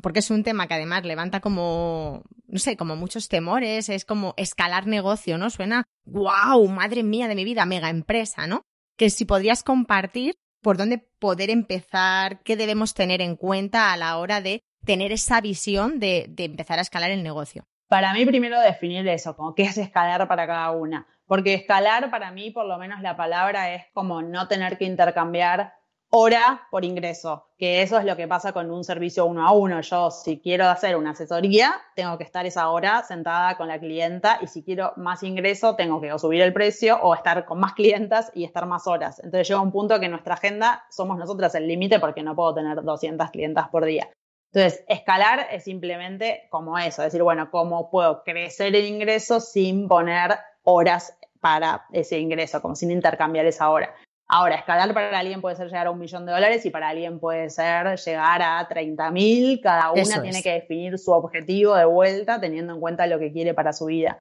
porque es un tema que además levanta como, no sé, como muchos temores, es como escalar negocio, ¿no? Suena, wow, madre mía de mi vida, mega empresa, ¿no? Que si podrías compartir por dónde poder empezar, qué debemos tener en cuenta a la hora de tener esa visión de, de empezar a escalar el negocio. Para mí primero definir eso, como qué es escalar para cada una. Porque escalar para mí, por lo menos la palabra es como no tener que intercambiar hora por ingreso, que eso es lo que pasa con un servicio uno a uno. Yo si quiero hacer una asesoría, tengo que estar esa hora sentada con la clienta y si quiero más ingreso, tengo que subir el precio o estar con más clientas y estar más horas. Entonces llega un punto que nuestra agenda somos nosotras el límite porque no puedo tener 200 clientas por día. Entonces, escalar es simplemente como eso, decir, bueno, ¿cómo puedo crecer el ingreso sin poner horas para ese ingreso, como sin intercambiar esa hora? Ahora, escalar para alguien puede ser llegar a un millón de dólares y para alguien puede ser llegar a 30 mil. Cada una tiene que definir su objetivo de vuelta teniendo en cuenta lo que quiere para su vida.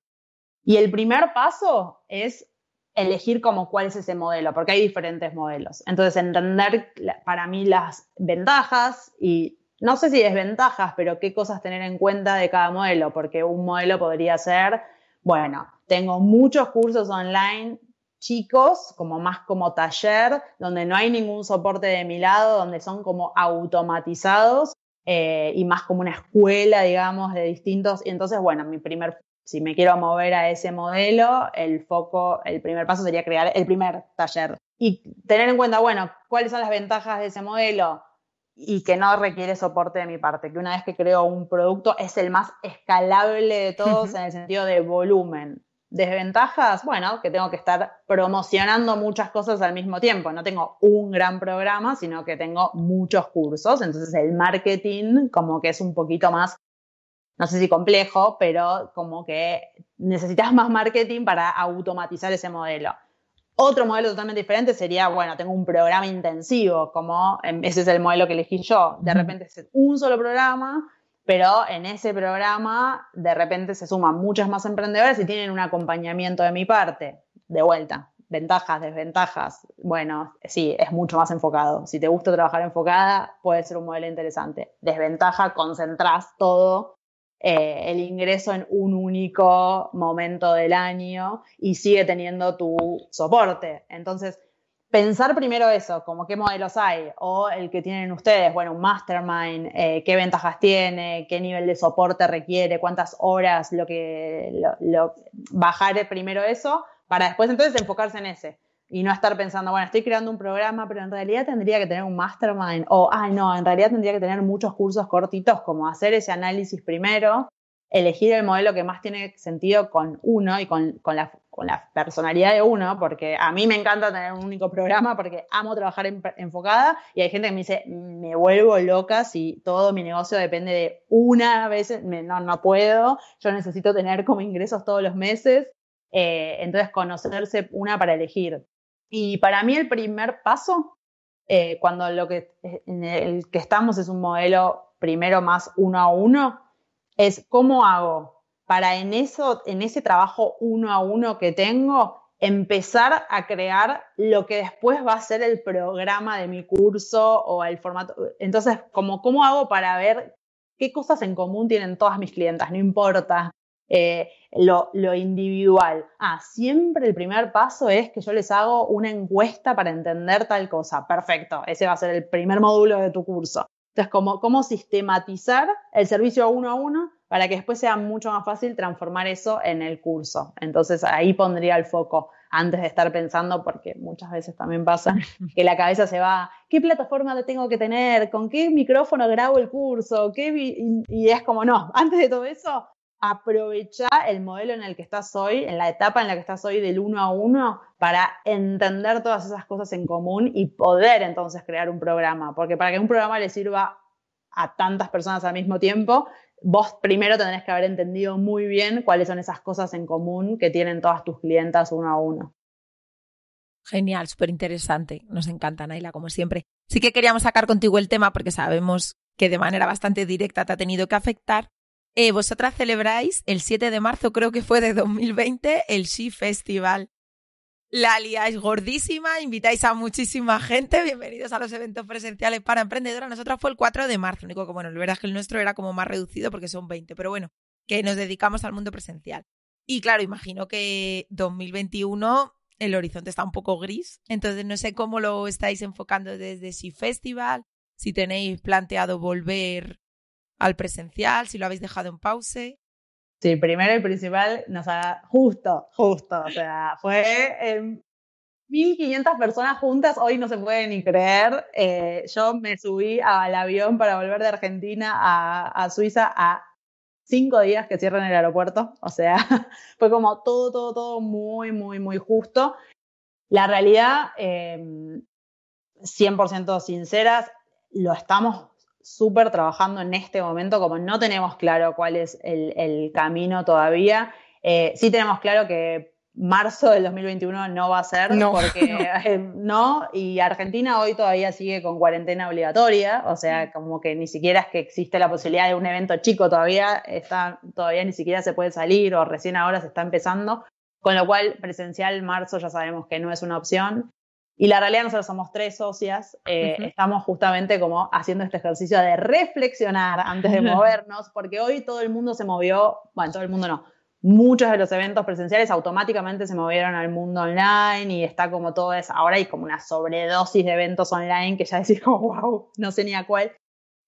Y el primer paso es elegir como cuál es ese modelo, porque hay diferentes modelos. Entonces, entender para mí las ventajas y no sé si desventajas, pero qué cosas tener en cuenta de cada modelo, porque un modelo podría ser, bueno, tengo muchos cursos online chicos, como más como taller, donde no hay ningún soporte de mi lado, donde son como automatizados eh, y más como una escuela, digamos, de distintos. Y entonces, bueno, mi primer, si me quiero mover a ese modelo, el foco, el primer paso sería crear el primer taller. Y tener en cuenta, bueno, cuáles son las ventajas de ese modelo y que no requiere soporte de mi parte, que una vez que creo un producto es el más escalable de todos en el sentido de volumen. Desventajas, bueno, que tengo que estar promocionando muchas cosas al mismo tiempo. No tengo un gran programa, sino que tengo muchos cursos. Entonces el marketing como que es un poquito más, no sé si complejo, pero como que necesitas más marketing para automatizar ese modelo. Otro modelo totalmente diferente sería, bueno, tengo un programa intensivo, como em, ese es el modelo que elegí yo. De repente es un solo programa, pero en ese programa de repente se suman muchas más emprendedores y tienen un acompañamiento de mi parte. De vuelta, ventajas, desventajas. Bueno, sí, es mucho más enfocado. Si te gusta trabajar enfocada, puede ser un modelo interesante. Desventaja, concentrás todo eh, el ingreso en un único momento del año y sigue teniendo tu soporte. Entonces, pensar primero eso, como qué modelos hay, o el que tienen ustedes, bueno, un mastermind, eh, qué ventajas tiene, qué nivel de soporte requiere, cuántas horas, lo que, lo, bajar primero eso, para después entonces enfocarse en ese y no estar pensando, bueno, estoy creando un programa, pero en realidad tendría que tener un mastermind, o, ay, no, en realidad tendría que tener muchos cursos cortitos, como hacer ese análisis primero, elegir el modelo que más tiene sentido con uno y con, la, con la, personalidad de uno, porque a mí me encanta tener un único programa porque amo trabajar enfocada y hay gente que me dice, me vuelvo loca si todo mi negocio depende de una vez, no, no puedo, yo necesito tener como ingresos todos los meses. Eh, entonces, conocerse una para elegir. Y para mí el primer paso, eh, cuando lo que, en el que estamos es un modelo primero más uno a uno, es cómo hago para en, eso, en ese trabajo uno a uno que tengo, empezar a crear lo que después va a ser el programa de mi curso o el formato. Entonces, como, ¿cómo hago para ver qué cosas en común tienen todas mis clientas? No importa eh, lo, individual. Ah, siempre el primer paso es que yo les hago una encuesta para entender tal cosa. Perfecto, ese va a ser el primer módulo de tu curso. Entonces, ¿cómo, cómo sistematizar el servicio uno a uno para que después sea mucho más fácil transformar eso en el curso. Entonces ahí pondría el foco antes de estar pensando, porque muchas veces también pasa (laughs) que la cabeza se va, ¿qué plataforma tengo que tener? ¿Con qué micrófono grabo el curso? ¿Qué y es como, no, antes de todo eso, aprovechar el modelo en el que estás hoy, en la etapa en la que estás hoy del uno a uno, para entender todas esas cosas en común y poder entonces crear un programa. Porque para que un programa le sirva a tantas personas al mismo tiempo, vos primero tendrás que haber entendido muy bien cuáles son esas cosas en común que tienen todas tus clientas uno a uno. Genial, súper interesante. Nos encanta, Naila, como siempre. Sí que queríamos sacar contigo el tema porque sabemos que de manera bastante directa te ha tenido que afectar eh, vosotras celebráis el 7 de marzo, creo que fue de 2020, el She Festival. La liáis gordísima, invitáis a muchísima gente. Bienvenidos a los eventos presenciales para emprendedoras. Nosotras fue el 4 de marzo. Único que, bueno, la verdad es que el nuestro era como más reducido porque son 20, pero bueno, que nos dedicamos al mundo presencial. Y claro, imagino que 2021 el horizonte está un poco gris. Entonces, no sé cómo lo estáis enfocando desde She Festival, si tenéis planteado volver al presencial, si lo habéis dejado en pause. Sí, primero y principal, nos ha, justo, justo, o sea, fue 1.500 personas juntas, hoy no se puede ni creer. Eh, yo me subí al avión para volver de Argentina a, Suiza a cinco días que cierran el aeropuerto, o sea, (laughs) fue como todo, todo, todo muy, muy, muy justo. La realidad, 100% em, sinceras, lo estamos súper trabajando en este momento, como no tenemos claro cuál es el, camino todavía. Eh, sí tenemos claro que marzo del 2021 no va a ser, no. porque (laughs) eh, no, y Argentina hoy todavía sigue con cuarentena obligatoria, o sea, mm. como que ni siquiera es que existe la posibilidad de un evento chico todavía, está, todavía ni siquiera se puede salir o recién ahora se está empezando, con lo cual presencial marzo ya sabemos que no es una opción. Y la realidad nosotros somos tres socias, eh, estamos justamente como haciendo este ejercicio de reflexionar antes de movernos, porque hoy todo el mundo se movió, bueno, todo el mundo no, muchos de los eventos presenciales automáticamente se movieron al mundo online y está como todo eso, ahora hay como una sobredosis de eventos online que ya decís como, wow, no sé ni a cuál.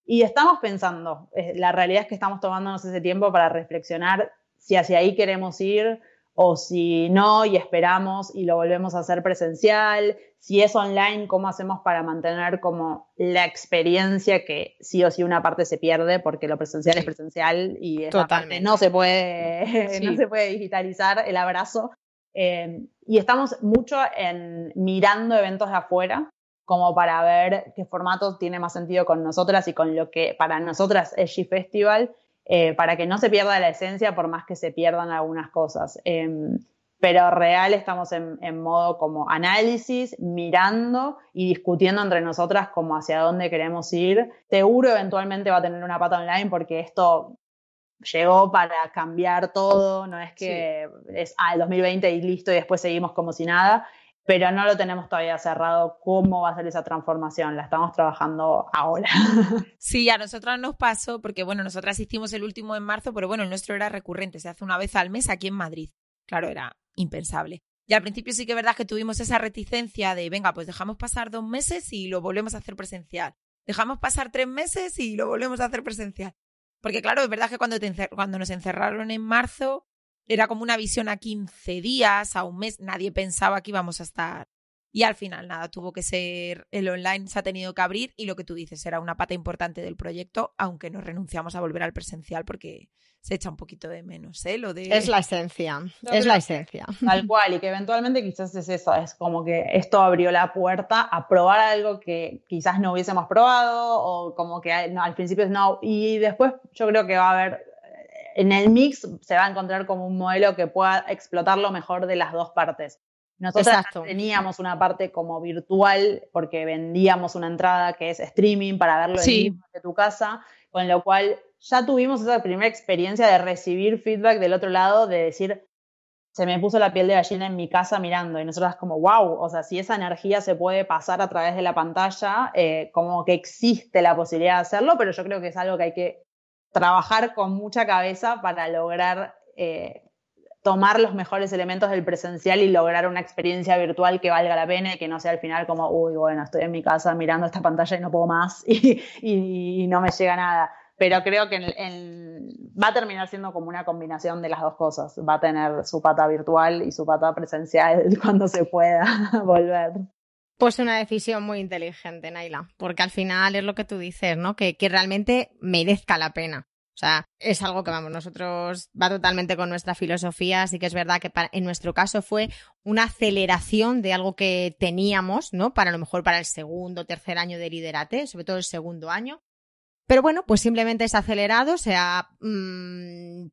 Y estamos pensando, eh, la realidad es que estamos tomándonos ese tiempo para reflexionar si hacia ahí queremos ir, o si no y esperamos y lo volvemos a hacer presencial, si es online, cómo hacemos para mantener como la experiencia que sí o sí una parte se pierde porque lo presencial es presencial y parte no se puede, (laughs) no se puede digitalizar el abrazo. Eh, y estamos mucho en mirando eventos de afuera como para ver qué formato tiene más sentido con nosotras y con lo que para nosotras es G Festival eh, para que no se pierda la esencia por más que se pierdan algunas cosas. Em, pero real estamos en, modo como análisis, mirando y discutiendo entre nosotras como hacia dónde queremos ir. Seguro eventualmente va a tener una pata online porque esto llegó para cambiar todo, no es que es ah, el 2020 y listo y después seguimos como si nada. Pero no lo tenemos todavía cerrado cómo va a ser esa transformación, la estamos trabajando ahora. (laughs) Sí, a nosotras nos pasó, porque bueno, nosotras hicimos el último en marzo, pero bueno, el nuestro era recurrente, se hace una vez al mes aquí en Madrid. Claro, era impensable. Y al principio sí que es verdad que tuvimos esa reticencia de, venga, pues dejamos pasar dos meses y lo volvemos a hacer presencial. Dejamos pasar tres meses y lo volvemos a hacer presencial. Porque claro, es verdad que cuando, cuando nos encerraron en marzo, era como una visión a 15 días, a un mes, nadie pensaba que íbamos a estar. Y al final, nada, tuvo que ser el online, se ha tenido que abrir y lo que tú dices era una pata importante del proyecto, aunque nos renunciamos a volver al presencial porque se echa un poquito de menos, ¿eh? Lo de... Es la esencia, es la esencia. Tal cual, y que eventualmente quizás es eso, es como que esto abrió la puerta a probar algo que quizás no hubiésemos probado o como que al principio no, y después yo creo que va a haber en el mix se va a encontrar como un modelo que pueda explotar lo mejor de las dos partes. Nosotros teníamos una parte como virtual porque vendíamos una entrada que es streaming para verlo en de tu casa, con lo cual ya tuvimos esa primera experiencia de recibir feedback del otro lado, de decir, se me puso la piel de gallina en mi casa mirando y nosotras como, wow, o sea, si esa energía se puede pasar a través de la pantalla, eh, como que existe la posibilidad de hacerlo, pero yo creo que es algo que hay que trabajar con mucha cabeza para lograr eh, tomar los mejores elementos del presencial y lograr una experiencia virtual que valga la pena y que no sea al final como, uy, bueno, estoy en mi casa mirando esta pantalla y no puedo más (laughs) y, no me llega nada. Pero creo que va a terminar siendo como una combinación de las dos cosas. Va a tener su pata virtual y su pata presencial (laughs) cuando se pueda (laughs) volver. Pues una decisión muy inteligente, Naila, porque al final es lo que tú dices, ¿no? Que, que realmente merezca la pena. O sea, es algo que, vamos, nosotros va totalmente con nuestra filosofía, así que es verdad que en nuestro caso fue una aceleración de algo que teníamos, ¿no? Para lo mejor para el segundo, tercer año de Liderate, sobre todo el segundo año. Pero bueno, pues simplemente es acelerado, se ha mm,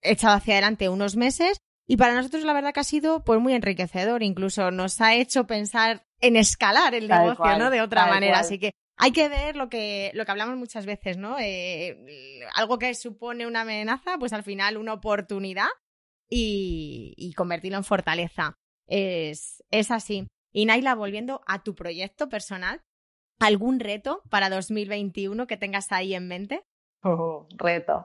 echado hacia adelante unos meses y para nosotros la verdad que ha sido pues muy enriquecedor, incluso nos ha hecho pensar en escalar el negocio, ¿no? De otra manera. Así que hay que ver lo que, lo que hablamos muchas veces, ¿no? Eh, algo que supone una amenaza, pues al final una oportunidad y, convertirlo en fortaleza. Es, es así. Y Naila, volviendo a tu proyecto personal, ¿algún reto para 2021 que tengas ahí en mente? Oh, reto.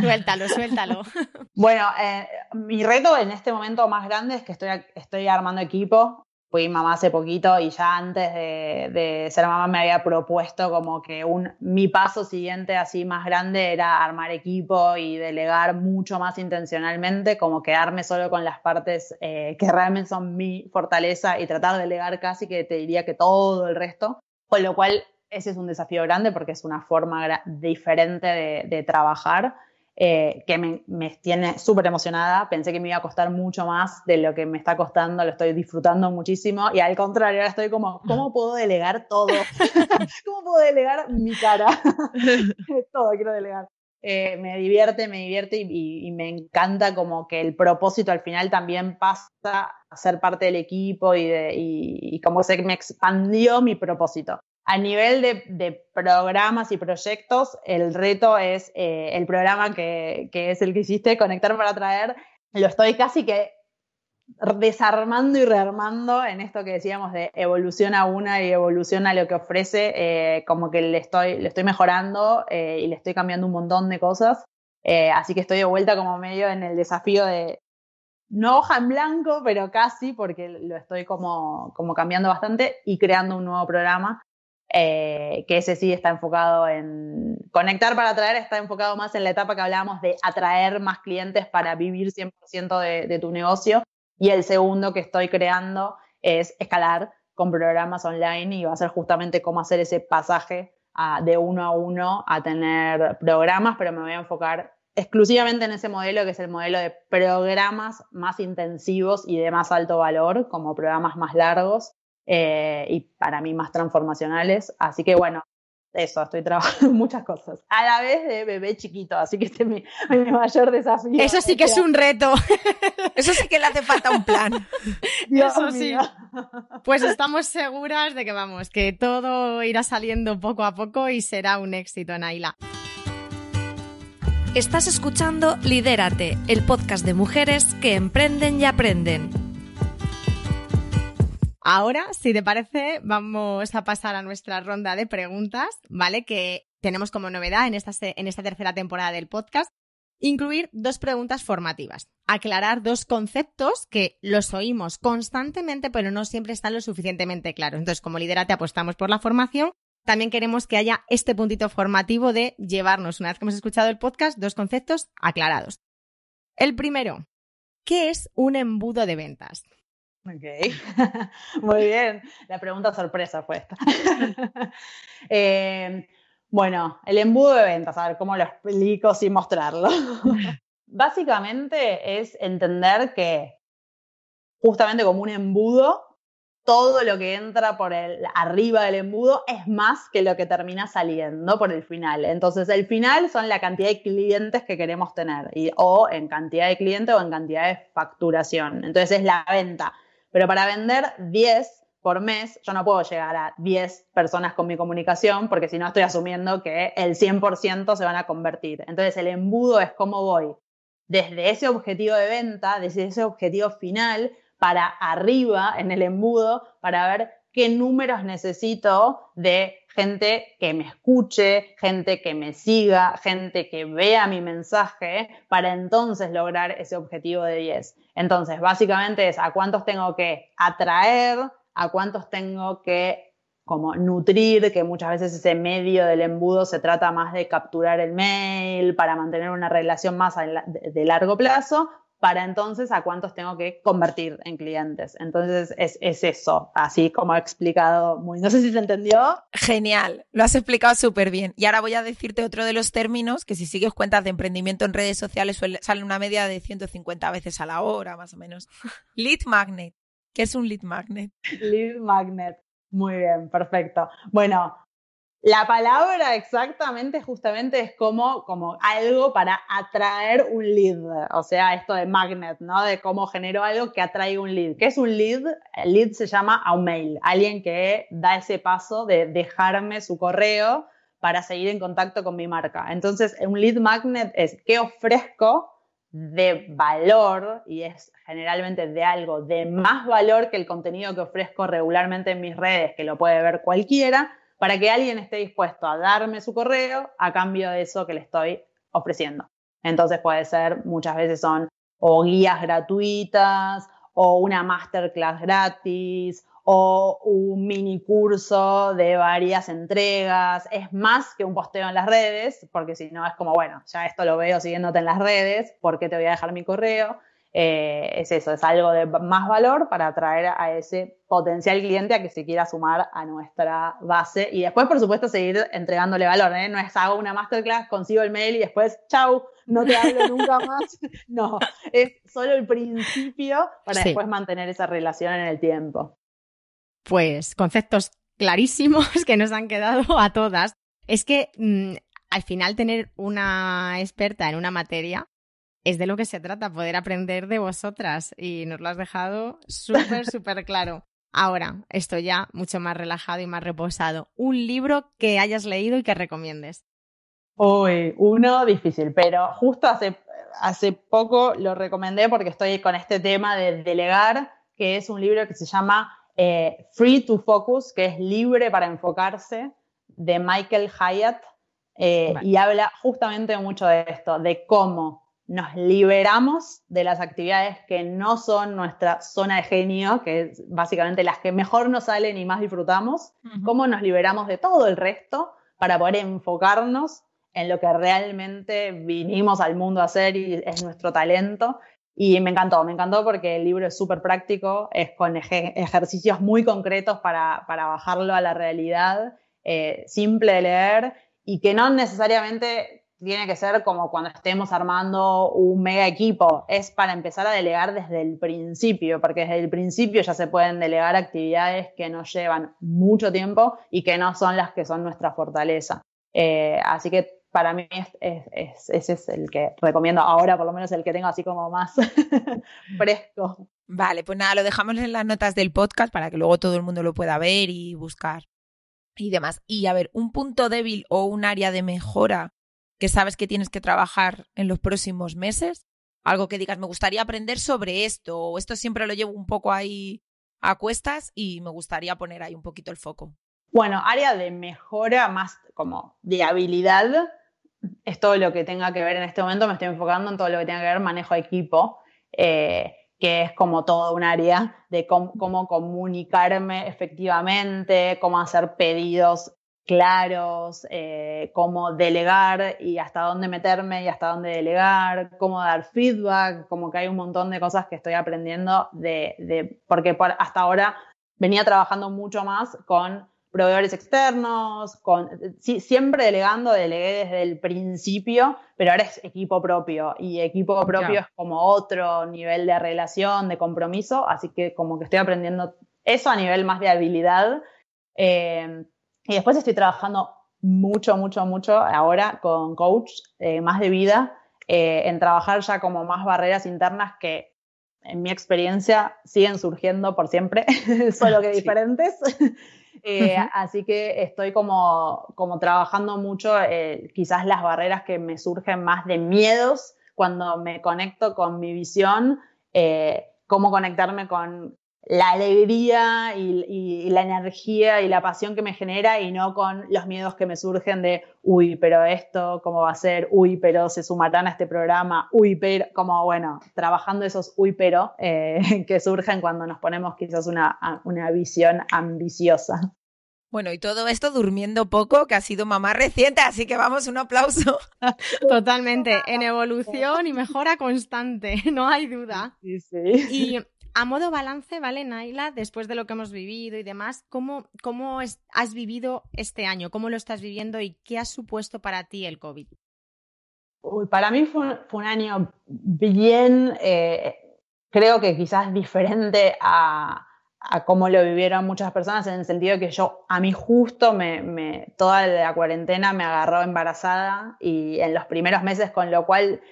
Suéltalo, suéltalo. (laughs) Bueno, eh, mi reto en este momento más grande es que estoy, estoy armando equipo fui mamá hace poquito y ya antes de, ser mamá me había propuesto como que un, mi paso siguiente así más grande era armar equipo y delegar mucho más intencionalmente, como quedarme solo con las partes eh, que realmente son mi fortaleza y tratar de delegar casi que te diría que todo el resto, con lo cual ese es un desafío grande porque es una forma diferente de trabajar. Eh, que me, tiene súper emocionada. Pensé que me iba a costar mucho más de lo que me está costando, lo estoy disfrutando muchísimo y al contrario, ahora estoy como, ¿cómo (laughs) puedo delegar todo? (laughs) ¿Cómo puedo delegar mi cara? (laughs) todo quiero delegar. Eh, me divierte, me divierte y, me encanta como que el propósito al final también pasa a ser parte del equipo y, de, y como se me expandió mi propósito. A nivel de, programas y proyectos, el reto es eh, el programa que, es el que hiciste, Conectar para Traer. Lo estoy casi que desarmando y rearmando en esto que decíamos de evolución a una y evolución a lo que ofrece, eh, como que le estoy, le estoy mejorando eh, y le estoy cambiando un montón de cosas. así que estoy de vuelta como medio en el desafío de, no hoja en blanco, pero casi, porque lo estoy como, como cambiando bastante y creando un nuevo programa eh, que ese sí está enfocado en conectar para atraer, está enfocado más en la etapa que hablábamos de atraer más clientes para vivir 100% de, de tu negocio. Y el segundo que estoy creando es escalar con programas online y va a ser justamente cómo hacer ese pasaje de uno a uno a tener programas, pero me voy a enfocar exclusivamente en ese modelo que es el modelo de programas más intensivos y de más alto valor, como programas más largos, eh, y para mí más transformacionales. Así que bueno, eso, estoy trabajando (laughs) muchas cosas. A la vez de bebé chiquito, así que este es mi, (laughs) mayor desafío. Eso sí que es un reto. (laughs) Eso sí que le hace falta un plan. Eso sí. Pues estamos seguras de que vamos, que todo irá saliendo poco a poco y será un éxito, Naila. Estás escuchando Lidérate, el podcast de mujeres que emprenden y aprenden. Ahora, si te parece, vamos a pasar a nuestra ronda de preguntas, ¿vale? Que tenemos como novedad en esta, en esta tercera temporada del podcast, incluir dos preguntas formativas, aclarar dos conceptos que los oímos constantemente, pero no siempre están lo suficientemente claros. Entonces, como te apostamos por la formación, también queremos que haya este puntito formativo de llevarnos, una vez que hemos escuchado el podcast, dos conceptos aclarados. El primero, ¿qué es un embudo de ventas? Ok, (laughs) muy bien. La pregunta sorpresa fue esta. (laughs) Eh, bueno, el embudo de ventas, a ver cómo lo explico sin mostrarlo. (laughs) Básicamente es entender que justamente como un embudo, todo lo que entra por el arriba del embudo es más que lo que termina saliendo por el final. Entonces, el final son la cantidad de clientes que queremos tener, o en cantidad de clientes o en cantidad de facturación. Entonces, es la venta. Pero para vender 10 por mes, yo no puedo llegar a 10 personas con mi comunicación porque si no estoy asumiendo que el 100% se van a convertir. Entonces el embudo es cómo voy desde ese objetivo de venta, desde ese objetivo final, para arriba en el embudo, para ver qué números necesito de gente que me escuche, gente que me siga, gente que vea mi mensaje, para entonces lograr ese objetivo de 10. Entonces, básicamente es a cuántos tengo que atraer, a cuántos tengo que como nutrir, que muchas veces ese medio del embudo se trata más de capturar el mail para mantener una relación más de largo plazo, para entonces a cuántos tengo que convertir en clientes. Entonces es, eso, así como he explicado muy, no sé si se entendió. Genial, lo has explicado súper bien. Y ahora voy a decirte otro de los términos que si sigues cuentas de emprendimiento en redes sociales suele, sale una media de 150 veces a la hora, más o menos. (laughs) lead magnet. ¿Qué es un lead magnet? Lead magnet. Muy bien, perfecto. Bueno, la palabra exactamente justamente es como, como algo para atraer un lead, o sea, esto de magnet, ¿no? De cómo genero algo que atrae un lead. ¿Qué es un lead? El lead se llama a un mail, alguien que da ese paso de dejarme su correo para seguir en contacto con mi marca. Entonces, un lead magnet es qué ofrezco de valor y es generalmente de algo de más valor que el contenido que ofrezco regularmente en mis redes, que lo puede ver cualquiera para que alguien esté dispuesto a darme su correo a cambio de eso que le estoy ofreciendo. Entonces puede ser, muchas veces son o guías gratuitas, o una masterclass gratis, o un mini curso de varias entregas. Es más que un posteo en las redes, porque si no es como, bueno, ya esto lo veo siguiéndote en las redes, ¿por qué te voy a dejar mi correo? Eh, es eso, es algo de más valor para atraer a ese potencial cliente a que se quiera sumar a nuestra base y después, por supuesto, seguir entregándole valor. ¿eh? No es hago una masterclass, consigo el mail y después, chau, no te hablo nunca (laughs) más. No, es solo el principio para después mantener esa relación en el tiempo. Pues conceptos clarísimos (laughs) que nos han quedado a todas. Es que mm, al final tener una experta en una materia es de lo que se trata, poder aprender de vosotras y nos lo has dejado súper, (laughs) súper claro. Ahora, esto ya mucho más relajado y más reposado. Un libro que hayas leído y que recomiendes. Uy, uno difícil, pero justo hace, hace poco lo recomendé porque estoy con este tema de delegar, que es un libro que se llama eh, Free to Focus, que es libre para enfocarse, de Michael Hyatt, eh, y habla justamente mucho de esto, de cómo nos liberamos de las actividades que no son nuestra zona de genio, que es básicamente las que mejor nos salen y más disfrutamos, cómo nos liberamos de todo el resto para poder enfocarnos en lo que realmente vinimos al mundo a hacer y es nuestro talento. Y me encantó, me encantó porque el libro es súper práctico, es con ejercicios muy concretos para, bajarlo a la realidad, eh, simple de leer y que no necesariamente tiene que ser como cuando estemos armando un mega equipo, es para empezar a delegar desde el principio, porque desde el principio ya se pueden delegar actividades que nos llevan mucho tiempo y que no son las que son nuestra fortaleza. Eh, así que para mí ese es el que recomiendo ahora, por lo menos el que tengo así como más (laughs) fresco. Vale, pues nada, lo dejamos en las notas del podcast para que luego todo el mundo lo pueda ver y buscar y demás. Y a ver, un punto débil o un área de mejora que sabes que tienes que trabajar en los próximos meses? Algo que digas, me gustaría aprender sobre esto, o esto siempre lo llevo un poco ahí a cuestas y me gustaría poner ahí un poquito el foco. Bueno, área de mejora más como de habilidad es todo lo que tenga que ver en este momento, me estoy enfocando en todo lo que tenga que ver manejo de equipo, eh, que es como todo un área de cómo, comunicarme efectivamente, cómo hacer pedidos claros, eh, cómo delegar y hasta dónde meterme y hasta dónde delegar, cómo dar feedback, como que hay un montón de cosas que estoy aprendiendo de, de porque hasta ahora venía trabajando mucho más con proveedores externos, con, siempre delegando, delegué desde el principio, pero ahora es equipo propio y equipo propio es como otro nivel de relación, de compromiso, así que como que estoy aprendiendo eso a nivel más de habilidad. Eh, y después estoy trabajando mucho, mucho, mucho ahora con coach eh, más de vida, eh, en trabajar ya como más barreras internas que en mi experiencia siguen surgiendo por siempre, (laughs) solo que (laughs) diferentes. (laughs) Eh, así que estoy como, como trabajando mucho quizás las barreras que me surgen más de miedos cuando me conecto con mi visión, cómo conectarme con la alegría y, la energía y la pasión que me genera y no con los miedos que me surgen de, uy, pero esto, ¿cómo va a ser? Uy, pero se sumarán a este programa, uy, pero, como bueno, trabajando esos uy, pero eh, (laughs) que surgen cuando nos ponemos quizás una, una visión ambiciosa. Bueno, y todo esto durmiendo poco, que ha sido mamá reciente, así que vamos, un aplauso. (laughs) Totalmente, en evolución y mejora constante, (laughs) no hay duda. Sí, sí. Y a modo balance, ¿vale, Naila? Después de lo que hemos vivido y demás, ¿cómo, cómo has vivido este año? ¿Cómo lo estás viviendo y qué ha supuesto para ti el COVID? para mí fue, un año bien, eh, creo que quizás diferente a, cómo lo vivieron muchas personas, en el sentido de que yo, a mí justo, me, toda la cuarentena me agarró embarazada y en los primeros meses, con lo cual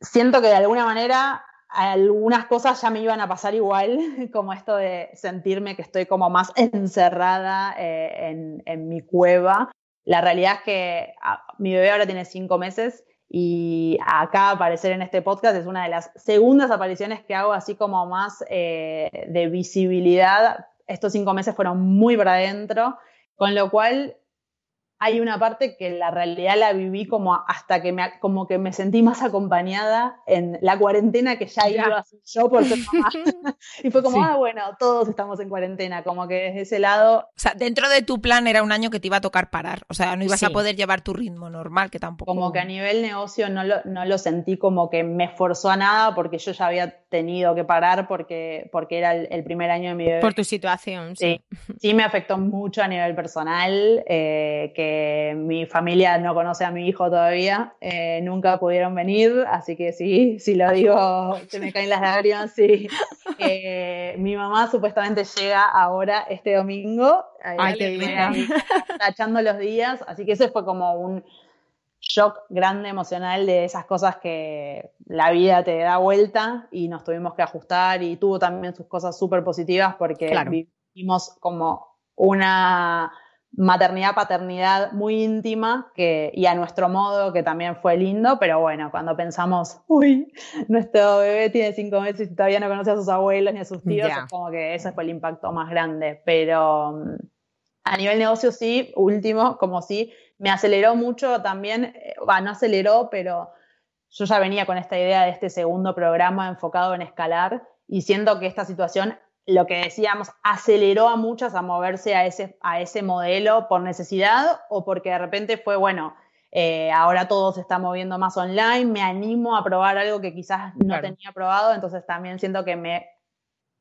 siento que de alguna manera algunas cosas ya me iban a pasar igual, (laughs) como esto de sentirme que estoy como más encerrada eh, en, mi cueva. La realidad es que ah, mi bebé ahora tiene cinco meses y acá aparecer en este podcast es una de las segundas apariciones que hago así como más eh, de visibilidad. Estos cinco meses fueron muy para adentro, con lo cual hay una parte que la realidad la viví como hasta que me, como que me sentí más acompañada en la cuarentena que ya iba a yo por ser mamá. (laughs) (laughs) y fue como, ah, bueno, todos estamos en cuarentena, como que desde ese lado. O sea, dentro de tu plan era un año que te iba a tocar parar, o sea, no ibas a poder llevar tu ritmo normal, que tampoco. Como que a nivel negocio no lo, no lo sentí como que me esforzó a nada porque yo ya había tenido que parar porque, porque era el, primer año de mi bebé. Por tu situación, sí. Sí, me afectó mucho a nivel personal, eh, que mi familia no conoce a mi hijo todavía, eh, nunca pudieron venir, así que sí, si lo digo, se me caen las lágrimas, sí. Eh, mi mamá supuestamente llega ahora este domingo, Ay, qué tachando los días, así que ese fue como un shock grande emocional de esas cosas que la vida te da vuelta y nos tuvimos que ajustar y tuvo también sus cosas súper positivas porque vivimos como una maternidad, paternidad muy íntima que, y a nuestro modo, que también fue lindo, pero bueno, cuando pensamos, uy, nuestro bebé tiene cinco meses y todavía no conoce a sus abuelos ni a sus tíos, es como que ese fue el impacto más grande. Pero mm, a nivel negocio sí, último, como sí, me aceleró mucho también, va, no aceleró, pero yo ya venía con esta idea de este segundo programa enfocado en escalar y siento que esta situación lo que decíamos, aceleró a muchas a moverse a ese, a ese modelo por necesidad o porque de repente fue, bueno, eh, ahora todo se está moviendo más online, me animo a probar algo que quizás no tenía probado, entonces también siento que me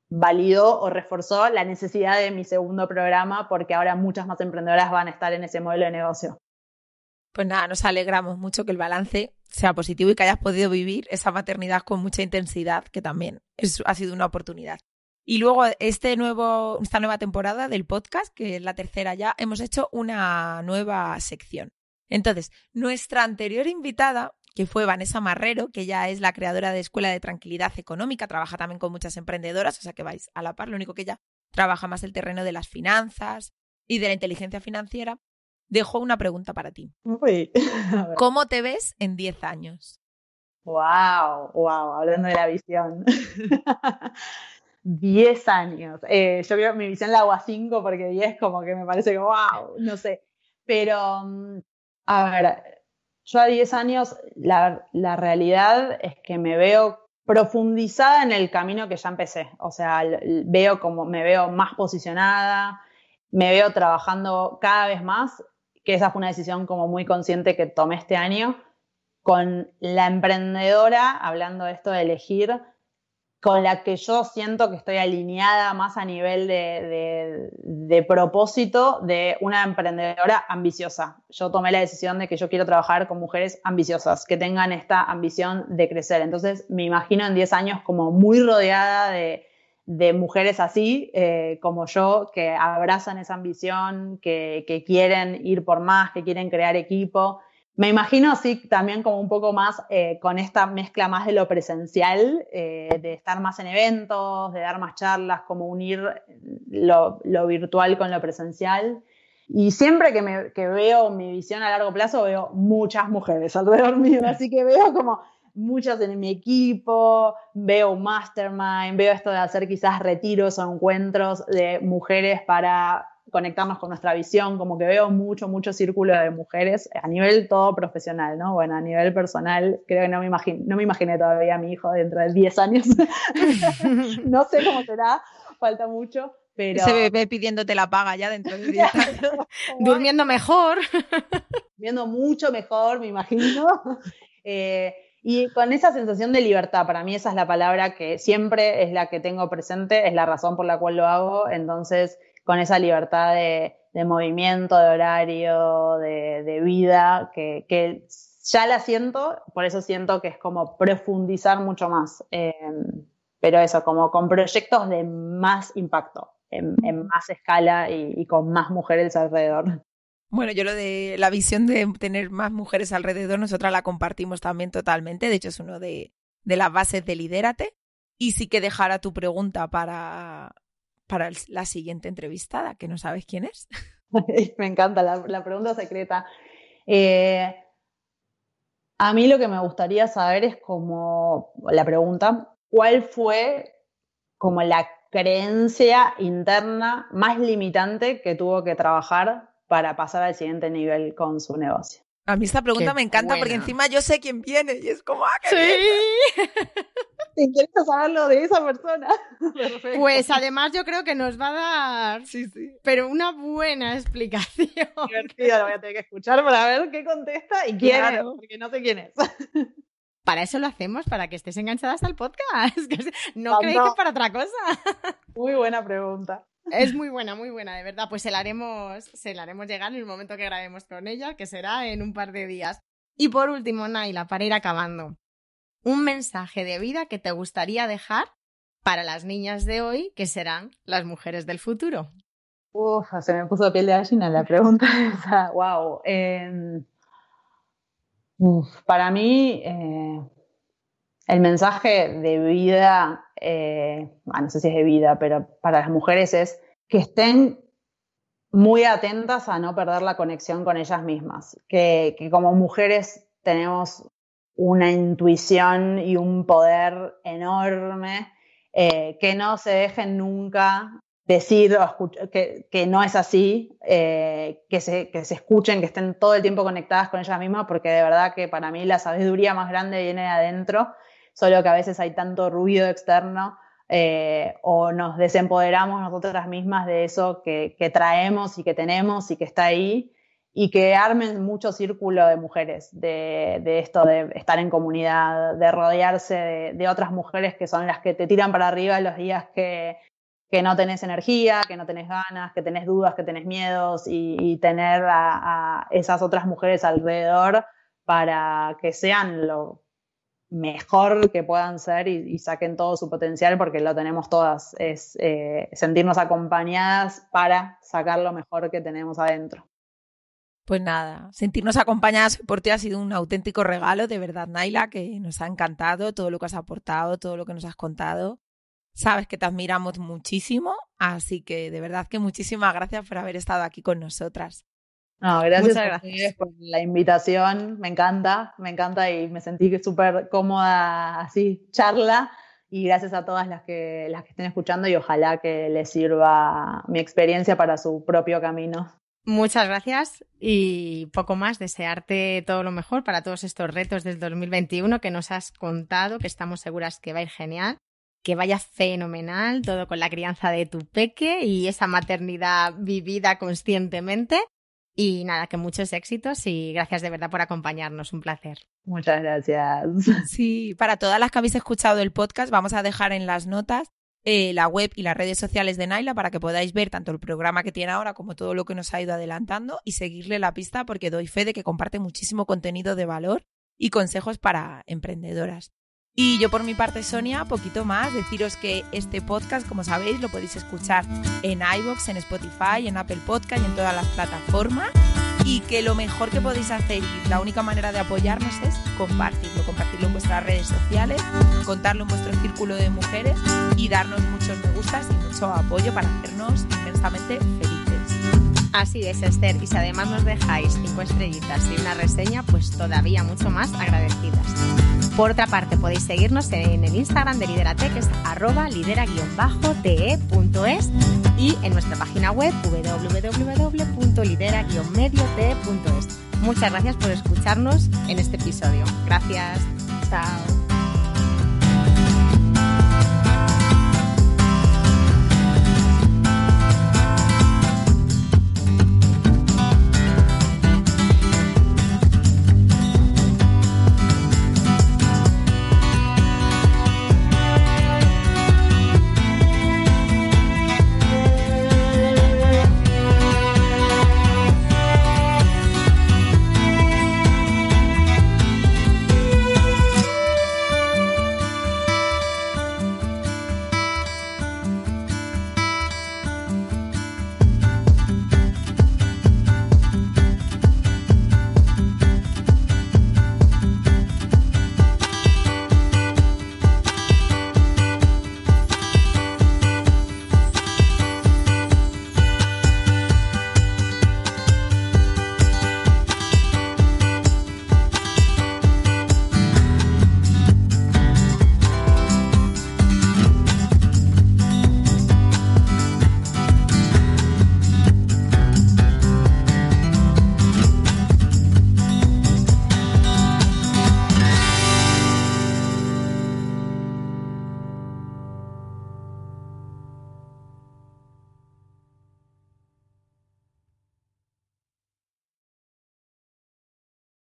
validó o reforzó la necesidad de mi segundo programa porque ahora muchas más emprendedoras van a estar en ese modelo de negocio. Pues nada, nos alegramos mucho que el balance sea positivo y que hayas podido vivir esa maternidad con mucha intensidad, que también ha sido una oportunidad. Y luego este nuevo, esta nueva temporada del podcast, que es la tercera ya, hemos hecho una nueva sección. Entonces, nuestra anterior invitada, que fue Vanessa Marrero, que ya es la creadora de Escuela de Tranquilidad Económica, trabaja también con muchas emprendedoras, o sea que vais a la par, lo único que ella trabaja más el terreno de las finanzas y de la inteligencia financiera, dejó una pregunta para ti. (laughs) ¿Cómo te ves en 10 años? Wow, wow, hablando de la visión. (laughs) 10 años. Eh, yo creo mi visión la hago a 5 porque 10 como que me parece que, wow, no sé. Pero, mm, a ver, yo a 10 años la, la realidad es que me veo profundizada en el camino que ya empecé. O sea, veo como me veo más posicionada, me veo trabajando cada vez más, que esa fue una decisión como muy consciente que tomé este año, con la emprendedora, hablando de esto de elegir, con la que yo siento que estoy alineada más a nivel de, propósito de una emprendedora ambiciosa. Yo tomé la decisión de que yo quiero trabajar con mujeres ambiciosas, que tengan esta ambición de crecer. Entonces me imagino en 10 años como muy rodeada de, mujeres así, eh, como yo, que abrazan esa ambición, que, que quieren ir por más, que quieren crear equipo me imagino así también como un poco más eh, con esta mezcla más de lo presencial, eh, de estar más en eventos, de dar más charlas, como unir lo, virtual con lo presencial. Y siempre que, me, que veo mi visión a largo plazo, veo muchas mujeres alrededor mío, (laughs) así que veo como muchas en mi equipo, veo un mastermind, veo esto de hacer quizás retiros o encuentros de mujeres para conectarnos con nuestra visión, como que veo mucho, mucho círculo de mujeres a nivel todo profesional, ¿no? Bueno, a nivel personal, creo que no me, imagino, no me imaginé todavía a mi hijo dentro de 10 años. (laughs) no sé cómo será, falta mucho. Pero... Ese bebé pidiéndote la paga ya dentro de 10 (laughs) años. Durmiendo mejor. (laughs) Durmiendo mucho mejor, me imagino. Eh, y con esa sensación de libertad, para mí esa es la palabra que siempre es la que tengo presente, es la razón por la cual lo hago. Entonces, con esa libertad de, movimiento, de horario, de, vida, que, ya la siento, por eso siento que es como profundizar mucho más. Em, pero eso, como con proyectos de más impacto, en, más escala y, con más mujeres alrededor. Bueno, yo lo de la visión de tener más mujeres alrededor, nosotras la compartimos también totalmente. De hecho, es uno de, de las bases de Lidérate. Y sí que dejara tu pregunta para, para la siguiente entrevistada, que no sabes quién es. (laughs) (laughs) me encanta la, pregunta secreta. Eh, a mí lo que me gustaría saber es como la pregunta, ¿cuál fue como la creencia interna más limitante que tuvo que trabajar para pasar al siguiente nivel con su negocio? A mí esta pregunta me encanta porque encima yo sé quién viene y es como, ¡ah, qué Sí. Te interesa saberlo de esa persona. (laughs) Pues además yo creo que nos va a dar, sí, sí. pero una buena explicación. (laughs) Divertido, lo voy a tener que escuchar para ver qué contesta y quién es, porque no sé quién es. (laughs) Para eso lo hacemos, para que estés enganchada hasta el podcast. No creéis que es para otra cosa. Muy buena pregunta. Es muy buena, muy buena, de verdad. Pues se la haremos, se la haremos llegar en el momento que grabemos con ella, que será en un par de días. Y por último, Naila, para ir acabando, un mensaje de vida que te gustaría dejar para las niñas de hoy, que serán las mujeres del futuro. Uf, se me puso piel de gallina la pregunta. (laughs) Wow. Em, para mí, eh, el mensaje de vida, eh, no sé si es de vida, pero para las mujeres es que estén muy atentas a no perder la conexión con ellas mismas, que, como mujeres tenemos una intuición y un poder enorme, eh, que no se dejen nunca decir que, no es así, eh, que se escuchen, que estén todo el tiempo conectadas con ellas mismas, porque de verdad que para mí la sabiduría más grande viene de adentro solo que a veces hay tanto ruido externo eh, o nos desempoderamos nosotras mismas de eso que, traemos y que tenemos y que está ahí y que armen mucho círculo de mujeres, de, esto de estar en comunidad, de rodearse de, otras mujeres que son las que te tiran para arriba los días que, no tenés energía, que no tenés ganas, que tenés dudas, que tenés miedos y, tener a, esas otras mujeres alrededor para que sean lo, mejor que puedan ser y, saquen todo su potencial porque lo tenemos todas, es eh, sentirnos acompañadas para sacar lo mejor que tenemos adentro. Pues nada, sentirnos acompañadas por ti ha sido un auténtico regalo, de verdad, Naila, que nos ha encantado todo lo que has aportado, todo lo que nos has contado. Sabes que te admiramos muchísimo, así que de verdad que muchísimas gracias por haber estado aquí con nosotras. No, gracias, gracias. por la invitación, me encanta, me encanta y me sentí súper cómoda así, charla y gracias a todas las que, las que estén escuchando y ojalá que les sirva mi experiencia para su propio camino. Muchas gracias y poco más, desearte todo lo mejor para todos estos retos del 2021 que nos has contado, que estamos seguras que va a ir genial, que vaya fenomenal todo con la crianza de tu peque y esa maternidad vivida conscientemente. Y nada, que muchos éxitos y gracias de verdad por acompañarnos, un placer. Muchas gracias. (laughs) Sí, para todas las que habéis escuchado el podcast, vamos a dejar en las notas eh, la web y las redes sociales de Naila para que podáis ver tanto el programa que tiene ahora como todo lo que nos ha ido adelantando y seguirle la pista porque doy fe de que comparte muchísimo contenido de valor y consejos para emprendedoras. Y yo por mi parte, Sonia, poquito más, deciros que este podcast, como sabéis, lo podéis escuchar en iVoox, en Spotify, en Apple Podcast y en todas las plataformas y que lo mejor que podéis hacer y la única manera de apoyarnos es compartirlo, compartirlo en vuestras redes sociales, contarlo en vuestro círculo de mujeres y darnos muchos me gustas y mucho apoyo para hacernos inmensamente felices. Así es, Esther. Y si además nos dejáis cinco estrellitas y una reseña, pues todavía mucho más agradecidas. Por otra parte, podéis seguirnos en el Instagram de Liderate, que es arroba lidera-te.es y en nuestra página web www.lidera-medio.te.es. Muchas gracias por escucharnos en este episodio. Gracias. Chao.